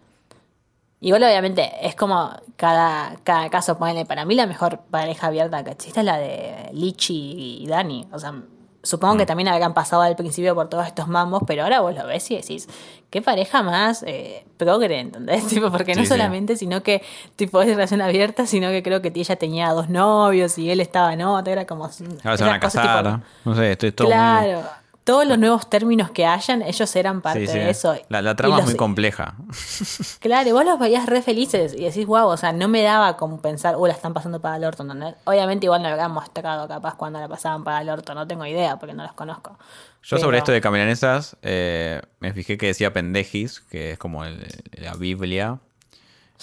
Igual obviamente es como cada, cada caso, ponele, para mí la mejor pareja abierta que existe es la de Lichi y Dani. O sea, supongo que también habrán pasado al principio por todos estos mambos, pero ahora vos lo ves y decís, qué pareja más eh, progre, ¿entendés? Tipo, porque no Sí, sí. solamente, sino que tipo es relación abierta, sino que creo que ella tenía dos novios y él estaba en otra, era como... Ahora se van a casar, tipo, no sé, estoy todo muy- Claro. Todos los nuevos términos que hayan, ellos eran parte Sí, sí. de eso. La, trama es muy compleja. Claro, y vos los veías re felices y decís, wow, o sea, no me daba como pensar, uh, la están pasando para el orto. Obviamente igual no lo habían mostrado capaz cuando la pasaban para el orto, no tengo idea porque no los conozco. Yo sobre esto de camilanesas, eh, me fijé que decía pendejis, que es como el- la Biblia.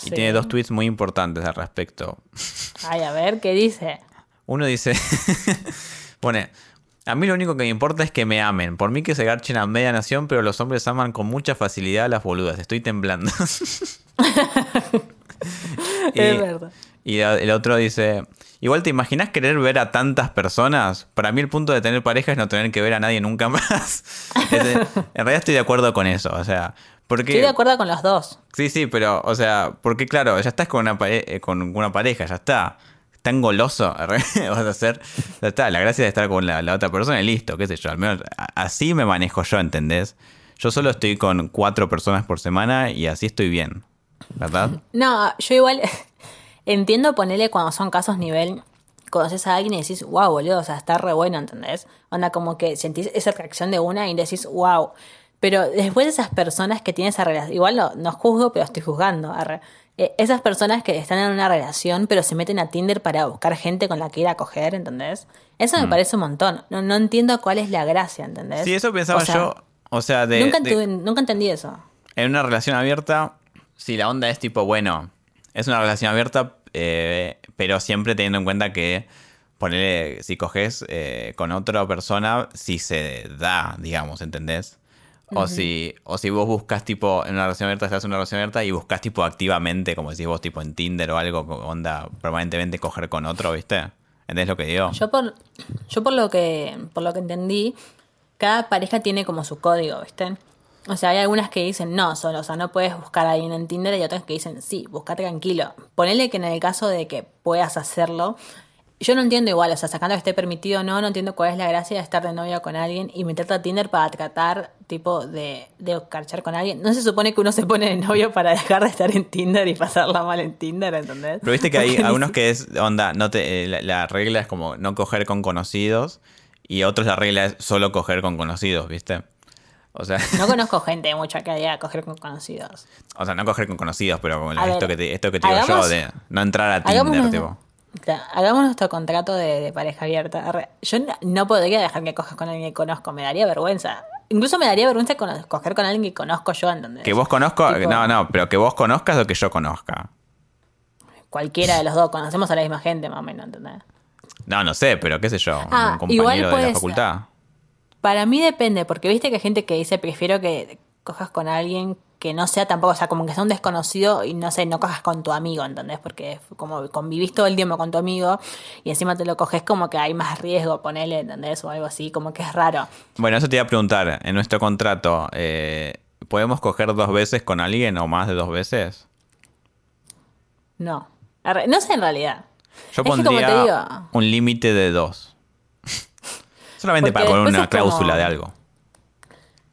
Y tiene dos tweets muy importantes al respecto. Ay, a ver, ¿qué dice? Uno dice, pone, a mí lo único que me importa es que me amen. Por mí que se garchen a media nación, pero los hombres aman con mucha facilidad a las boludas. Estoy temblando. Es verdad. Y el otro dice, igual te imaginas querer ver a tantas personas. Para mí el punto de tener pareja es no tener que ver a nadie nunca más. En realidad estoy de acuerdo con eso. O sea, porque... Estoy de acuerdo con los dos. Sí, sí, pero, o sea, porque claro, ya estás con una, pare- eh, con una pareja, ya está. Tan goloso, vas a hacer. La gracia de estar con la, otra persona y listo, qué sé yo. Al menos así me manejo yo, ¿entendés? Yo solo estoy con cuatro personas por semana y así estoy bien. ¿Verdad? No, yo igual entiendo ponerle cuando son casos nivel, conoces a alguien y decís, wow, boludo, o sea, está re bueno, ¿entendés? Onda como que sentís esa atracción de una y decís, wow. Pero después de esas personas que tienen esa relación, igual no, no juzgo, pero estoy juzgando. arre. Eh, esas personas que están en una relación, pero se meten a Tinder para buscar gente con la que ir a coger, ¿entendés? Eso me parece un montón. No, no entiendo cuál es la gracia, ¿entendés? Sí, eso pensaba O sea, yo. O sea, de, nunca, de- tuve- nunca entendí eso. en una relación abierta, si la onda es tipo, bueno, es una relación abierta, eh, pero siempre teniendo en cuenta que ponerle, si coges eh, con otra persona, si se da, digamos, ¿entendés? O, si, o si vos buscas tipo en una relación abierta, estás en una relación abierta y buscas tipo activamente, como decís vos, tipo en Tinder o algo, onda permanentemente coger con otro, ¿viste? ¿Entendés lo que digo? Yo por, yo por lo que, por lo que entendí, cada pareja tiene como su código, ¿viste? O sea, hay algunas que dicen no solo, o sea, no puedes buscar a alguien en Tinder y otras que dicen sí, busca tranquilo. Ponele que en el caso de que puedas hacerlo, yo no entiendo igual, o sea, sacando que esté permitido o no, no entiendo cuál es la gracia de estar de novia con alguien y meterte a Tinder para tratar, tipo, de, de carchar con alguien. No se supone que uno se pone de novio para dejar de estar en Tinder y pasarla mal en Tinder, ¿entendés? Pero viste que hay algunos que es, onda, no te, eh, la, la regla es como no coger con conocidos y otros la regla es solo coger con conocidos, ¿viste? O sea, No conozco gente mucha que haya coger con conocidos. o sea, no coger con conocidos, pero con A esto, ver, que te, esto que te digo yo de no entrar a Tinder, tipo. Hagamos nuestro contrato de, de pareja abierta. Yo no, podría dejar que cojas con alguien que conozco, me daría vergüenza. Incluso me daría vergüenza coger con alguien que conozco yo, ¿entendés? Que vos conozco, Tipo- no, no, pero que vos conozcas o que yo conozca. Cualquiera de los dos, conocemos a la misma gente más o menos, ¿entendés? No, no sé, pero qué sé yo, Ah, un igual compañero de la facultad. Para mí depende, porque viste que hay gente que dice prefiero que cojas con alguien que no sea tampoco, o sea, como que sea un desconocido y no sé, no cojas con tu amigo, ¿entendés? Porque como convivís todo el tiempo con tu amigo y encima te lo coges como que hay más riesgo, ponele, ¿entendés? O algo así, como que es raro. Bueno, eso te iba a preguntar, en nuestro contrato, eh, ¿podemos coger dos veces con alguien o más de dos veces? No. No sé en realidad. Yo Es que como pondría te digo- un límite de dos. Solamente para poner una como- cláusula de algo.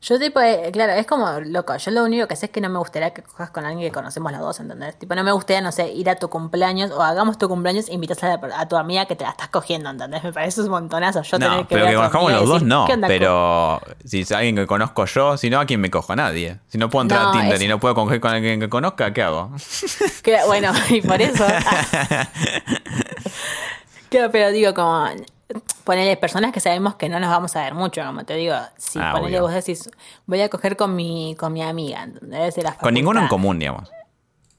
Yo tipo, eh, claro, es como loco. Yo lo único que sé es que no me gustaría que cojas con alguien que conocemos los dos, ¿entendés? Tipo, no me gustaría, no sé, ir a tu cumpleaños o hagamos tu cumpleaños e invitas a, la- a tu amiga que te la estás cogiendo, ¿entendés? Me parece un montonazo. Yo No, tener que pero ver que a tu conozcamos amiga y los dos decir, no. "¿Qué onda, Pero si es alguien que conozco yo, si no, ¿a quién me cojo? A nadie. Si no puedo entrar No, a Tinder es- y no puedo coger con alguien que conozca, ¿qué hago? Que- bueno, y por eso. Claro, pero digo, como ponerle personas que sabemos que no nos vamos a ver mucho, como te digo. Si Ah, ponele obvio. vos decís, voy a coger con mi, con mi amiga, ¿entendés? De la Con ninguno en común, digamos.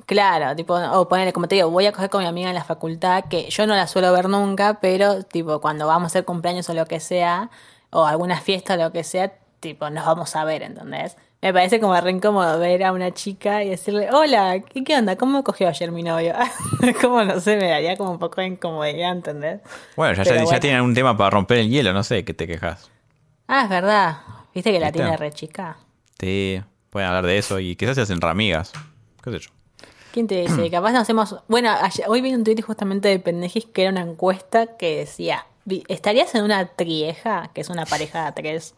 Claro, tipo, o ponerle, como te digo, voy a coger con mi amiga en la facultad, que yo no la suelo ver nunca, pero tipo, cuando vamos a hacer cumpleaños o lo que sea, o alguna fiesta o lo que sea, tipo, nos vamos a ver, ¿entendés? Me parece como re incómodo ver a una chica y decirle, hola, ¿qué, qué onda? ¿Cómo cogió ayer mi novio? como no sé, me daría como un poco de incomodidad, ¿entendés? Bueno, ya, ya, tienen un tema para romper el hielo, no sé, ¿qué te quejas? Ah, es verdad. ¿Viste que la tiene re chica? Sí, pueden hablar de eso y quizás se hacen ramigas. ¿Qué sé yo? ¿Quién te dice? Capaz nos hacemos. Bueno, ayer- hoy vi un tweet justamente de Pendejis que era una encuesta que decía: ¿Estarías en una trieja? Que es una pareja de tres.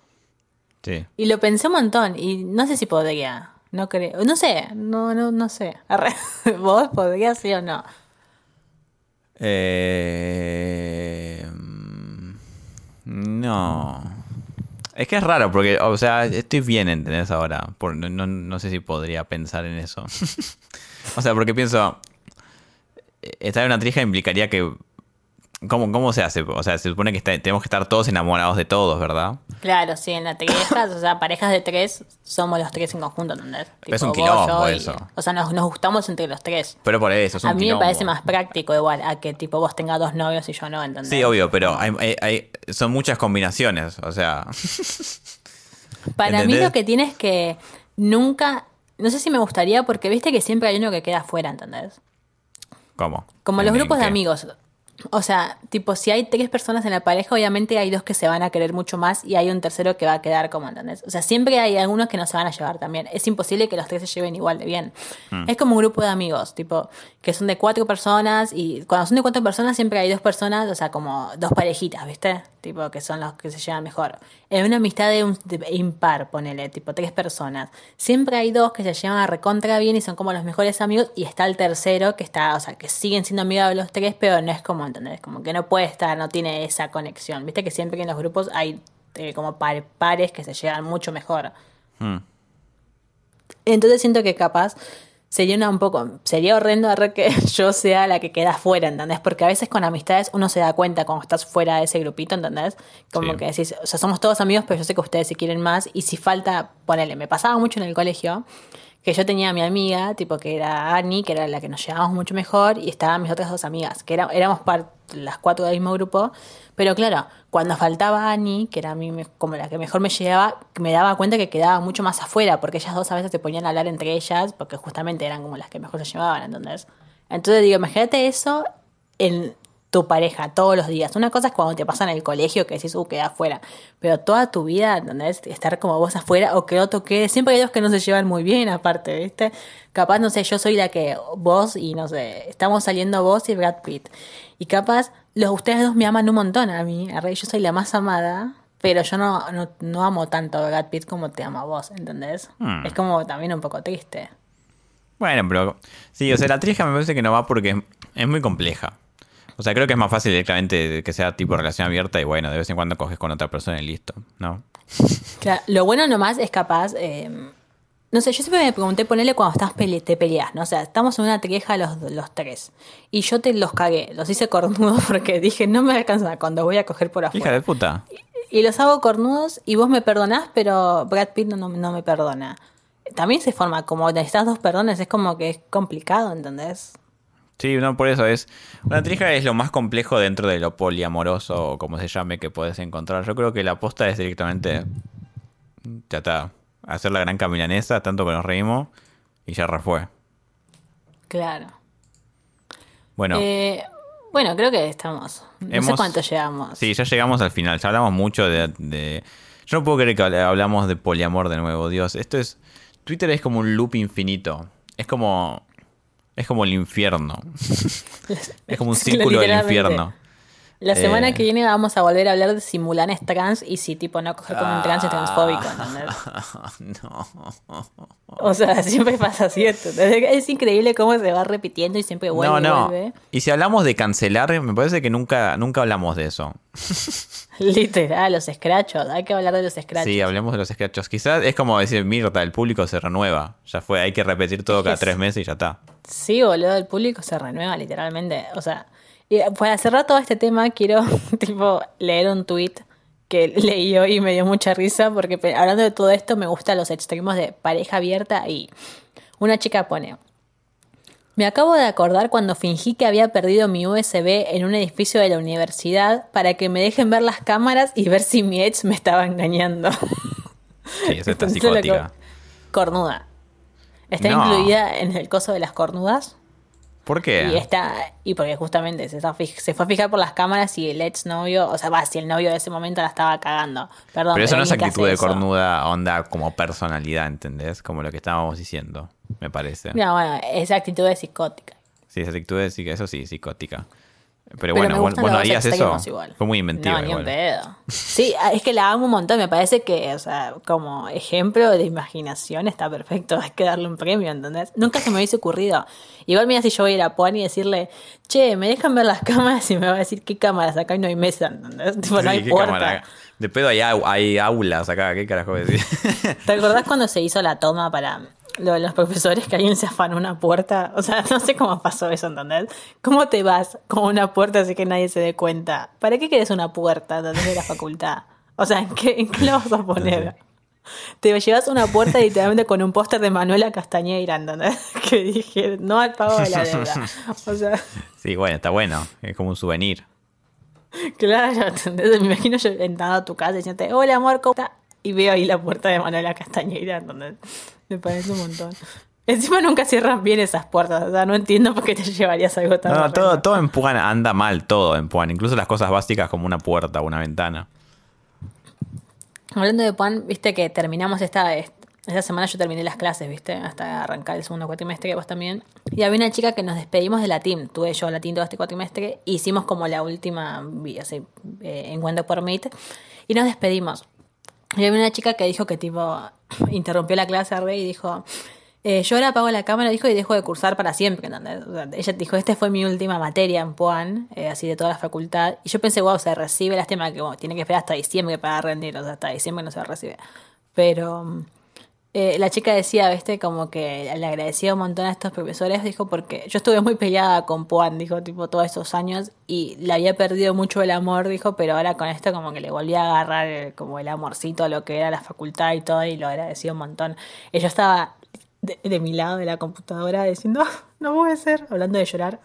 Sí. Y lo pensé un montón y no sé si podría. No creo. No sé, no, no, no sé. Arre. ¿Vos podrías sí o no? Eh, no. Es que es raro porque, o sea, estoy bien, ¿entendés? Ahora. Por- no, no- no sé si podría pensar en eso. o sea, porque pienso, eh, estar en una trija implicaría que... ¿Cómo, ¿Cómo se hace? O sea, se supone que está- tenemos que estar todos enamorados de todos, ¿verdad? Claro, sí, en la trieja, o sea, parejas de tres, somos los tres en conjunto, ¿entendés? Es un quilombo y- eso. O sea, nos, nos gustamos entre los tres. Pero por eso, es un A mí me parece más práctico igual a que tipo vos tengas dos novios y yo no, ¿entendés? Sí, obvio, pero hay, hay- hay- son muchas combinaciones, o sea... Para mí lo que tienes que nunca, no sé si me gustaría porque viste que siempre hay uno que queda afuera, ¿entendés? ¿Cómo? Como ¿En- los grupos de amigos. O sea, tipo, si hay tres personas en la pareja, obviamente hay dos que se van a querer mucho más y hay un tercero que va a quedar como, ¿entendés? O sea, siempre hay algunos que no se van a llevar también. Es imposible que los tres se lleven igual de bien. Hmm. Es como un grupo de amigos, tipo, que son de cuatro personas y cuando son de cuatro personas siempre hay dos personas, o sea, como dos parejitas, ¿viste? Tipo, que son los que se llevan mejor. En una amistad de un de impar, ponele, tipo, tres personas. Siempre hay dos que se llevan a recontra bien y son como los mejores amigos y está el tercero que está, o sea, que siguen siendo amigos de los tres, pero no es como, ¿entendés? Como que no puede estar, no tiene esa conexión. Viste que siempre en los grupos hay eh, como par- pares que se llevan mucho mejor. Hmm. Entonces siento que capaz sería una un poco, sería horrendo arre, que yo sea la que queda fuera, ¿entendés? Porque a veces con amistades uno se da cuenta cuando estás fuera de ese grupito, ¿entendés? Como Sí. que decís, o sea, somos todos amigos, pero yo sé que ustedes se quieren más y si falta, ponele, me pasaba mucho en el colegio que yo tenía a mi amiga, tipo que era Ani, que era la que nos llevábamos mucho mejor, y estaban mis otras dos amigas, que era, éramos par- las cuatro del mismo grupo, pero claro, cuando faltaba Ani, que era a mí como la que mejor me llevaba, me daba cuenta que quedaba mucho más afuera, porque ellas dos a veces se ponían a hablar entre ellas, porque justamente eran como las que mejor se llevaban, ¿entendés? Entonces digo, imagínate eso en tu pareja todos los días. Una cosa es cuando te pasa en el colegio que decís, uh, queda afuera. Pero toda tu vida, ¿entendés? Estar como vos afuera o que otro quede. Siempre hay dos que no se llevan muy bien, aparte, ¿viste? Capaz, no sé, yo soy la que vos y no sé, estamos saliendo vos y Brad Pitt. Y capaz, los ustedes dos me aman un montón a mí. arre, Yo soy la más amada. Pero yo no, no, no amo tanto a Brad Pitt como te amo a vos, ¿entendés? Hmm. Es como también un poco triste. Bueno, pero sí, o sea, la trija me parece que no va porque es, es muy compleja. O sea, creo que es más fácil directamente que sea tipo relación abierta y bueno, de vez en cuando coges con otra persona y listo, ¿no? Claro, lo bueno nomás es capaz. eh, no sé, yo siempre me pregunté, ponele cuando estás pele te peleas, ¿no? O sea, estamos en una trieja los, los tres. Y yo te los cagué, los hice cornudos porque dije, no me alcanza cuando voy a coger por Hija afuera. de puta. Y los hago cornudos y vos me perdonás, pero Brad Pitt no, no, no me perdona. También se forma como necesitas dos perdones, es como que es complicado, ¿entendés? Sí, no, por eso es. Una trija es lo más complejo dentro de lo poliamoroso o como se llame que puedes encontrar. Yo creo que la aposta es directamente. Ya está. Hacer la gran caminanesa, tanto que nos reímos y ya refue. Claro. Bueno, Eh, bueno, creo que estamos. No sé cuánto llevamos. sí, ya llegamos al final. Ya hablamos mucho de, de- Yo no puedo creer que habl- hablamos de poliamor de nuevo, Dios. Esto es. Twitter es como un loop infinito. Es como. Es como el infierno. Es como un círculo del infierno. La semana Eh. que viene vamos a volver a hablar de simulanes trans y si tipo no coger con un trans es transfóbico, ¿entendés? no. O sea, siempre pasa cierto. Es increíble cómo se va repitiendo y siempre vuelve no, y no. vuelve. Y si hablamos de cancelar, me parece que nunca, nunca hablamos de eso. Literal, los scratchos. Hay que hablar de los scratchos. Sí, hablemos de los sketches. Quizás es como decir, Mirta, el público se renueva. Ya fue, hay que repetir todo cada Es- tres meses y ya está. Sí, boludo, el público se renueva literalmente. O sea, y para cerrar todo este tema, quiero tipo leer un tweet que leí hoy y me dio mucha risa porque hablando de todo esto me gustan los extremos de pareja abierta y una chica pone. Me acabo de acordar cuando fingí que había perdido mi USB en un edificio de la universidad para que me dejen ver las cámaras y ver si mi ex me estaba engañando. Sí, esa está psicótica. Cornuda. Está No. incluida en el coso de las cornudas. ¿Por qué? Y está, y porque justamente se, está se fue a fijar por las cámaras y el ex novio, o sea, va, si el novio de ese momento la estaba cagando. Perdón. Pero eso no es actitud de cornuda, onda como personalidad, ¿entendés? Como lo que estábamos diciendo, me parece. No, bueno, esa actitud es psicótica. Sí, esa actitud es, eso sí, psicótica. Pero, Pero bueno, vos, vos no harías eso. igual. Fue muy inventiva No, ni un pedo. Sí, es que la amo un montón. Me parece que, o sea, como ejemplo de imaginación está perfecto. Hay que darle un premio, ¿entendés? Nunca se me hubiese ocurrido. Igual mira si yo voy a ir a Puan y decirle, che, me dejan ver las cámaras y me va a decir qué cámaras acá y no hay mesa, ¿entendés? Tipo, no hay puerta. cámara. De pedo hay, au- hay aulas acá, ¿qué carajo decir? ¿Te acordás cuando se hizo la toma para lo de los profesores que alguien se afanó una puerta? O sea, no sé cómo pasó eso, ¿entendés? ¿Cómo te vas con una puerta así que nadie se dé cuenta? ¿Para qué querés una puerta ¿entendés? de la facultad? O sea, ¿en qué, en qué la vas a poner? Te llevas una puerta literalmente con un póster de Manuela Castañeira, ¿entendés? Que dije, no al pago de la deuda. O sea, sí, bueno, está bueno. Es como un souvenir. claro, ¿entendés? Me imagino yo entrando a tu casa diciéndote, hola amor, ¿cómo estás? Y veo ahí la puerta de Manuela Castañeira, ¿entendés? Me parece un montón. Encima nunca cierran bien esas puertas, o sea, no entiendo por qué te llevarías algo tan No, no, todo, en Puan anda mal, todo en Puan. Incluso las cosas básicas como una puerta o una ventana. Hablando de Pan, viste que terminamos esta, esta semana, yo terminé las clases, viste, hasta arrancar el segundo cuatrimestre, vos también. Y había una chica que nos despedimos de la team, tuve yo la team todo este cuatrimestre, e hicimos como la última así, eh, encuentro por Meet, y nos despedimos. Y había una chica que dijo que tipo, interrumpió la clase re y dijo, eh, yo ahora apago la cámara, dijo, y dejo de cursar para siempre, ¿entendés? O sea, ella dijo, esta fue mi última materia en Puan, eh, así de toda la facultad. Y yo pensé, wow, se recibe, lástima que bueno, tiene que esperar hasta diciembre para rendir, o sea, hasta diciembre no se recibe. Pero mm, eh, la chica decía, viste, como que le agradecía un montón a estos profesores, dijo, porque yo estuve muy peleada con Puan, dijo, tipo, todos esos años, y le había perdido mucho el amor, dijo, pero ahora con esto como que le volví a agarrar eh, como el amorcito a lo que era la facultad y todo, y lo agradecía un montón. Yo estaba de, mi lado de la computadora diciendo, "Ah, no puede ser, hablando de llorar.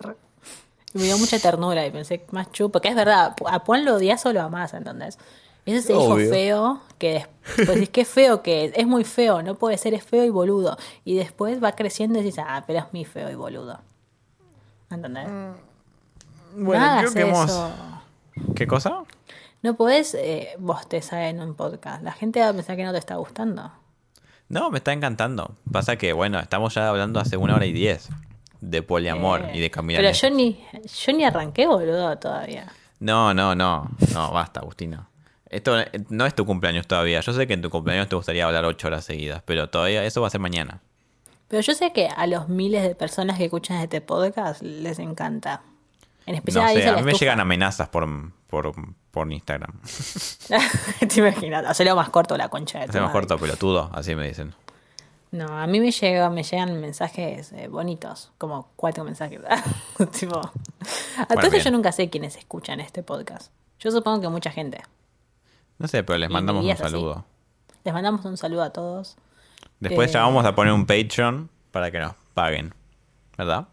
Y me dio mucha ternura y pensé, más chupo, porque es verdad, a Puan lo odias o lo amás, ¿entendés? Ese se hijo Obvio. feo que después decís, qué feo que es, es muy feo, no puede ser, es feo y boludo. Y después va creciendo y dices, ah, pero es muy feo y boludo. ¿Entendés? Bueno, Nada creo que hemos... eso. ¿Qué cosa? No podés eh, bostezar en un podcast. La gente va a pensar que no te está gustando. No, me está encantando. Pasa que, bueno, estamos ya hablando hace una hora y diez de poliamor Eh, y de caminar. Pero yo ni, yo ni arranqué, boludo, todavía. No, no, no. No, basta, Agustina. Esto eh, no es tu cumpleaños todavía. Yo sé que en tu cumpleaños te gustaría hablar ocho horas seguidas, pero todavía eso va a ser mañana. Pero yo sé que a los miles de personas que escuchan este podcast les encanta. En especial No sé, a mí me llegan amenazas por, por, por Instagram. Te imaginas, hacerlo más corto la concha de Hacemos madre. corto pelotudo, así me dicen. No, a mí me llega, me llegan mensajes eh, bonitos, como cuatro mensajes. tipo, a todo esto bien. yo nunca sé quiénes escuchan este podcast. Yo supongo que mucha gente. No sé, pero les mandamos un así. saludo. Les mandamos un saludo a todos. Después Eh, ya vamos a poner un Patreon para que nos paguen. ¿Verdad?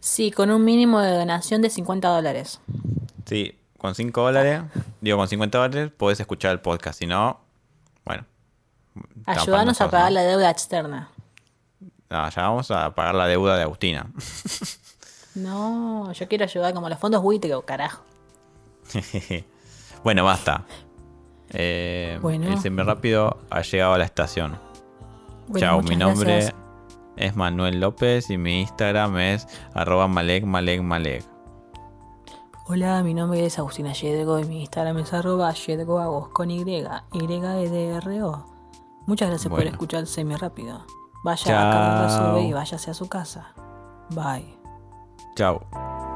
Sí, con un mínimo de donación de 50 dólares. Sí, con 5 dólares, digo, con 50 dólares podés escuchar el podcast. Si no, bueno. Ayudanos a pagar ¿no? la deuda externa. No, ya vamos a pagar la deuda de Agustina. No, yo quiero ayudar como los fondos buitre, carajo. bueno, basta. Eh, Bueno. El semi rápido ha llegado a la estación. Bueno, Chao, mi nombre gracias. es Manuel López y mi Instagram es arroba malek malek malek. Hola, mi nombre es Agustina Yedgo y mi Instagram es arroba Yedgoagos con Y, Y-E-D-R-O. Muchas gracias por Bueno. escuchar semi rápido. Vaya Chao. a Sube y váyase a su casa. Bye. Chao.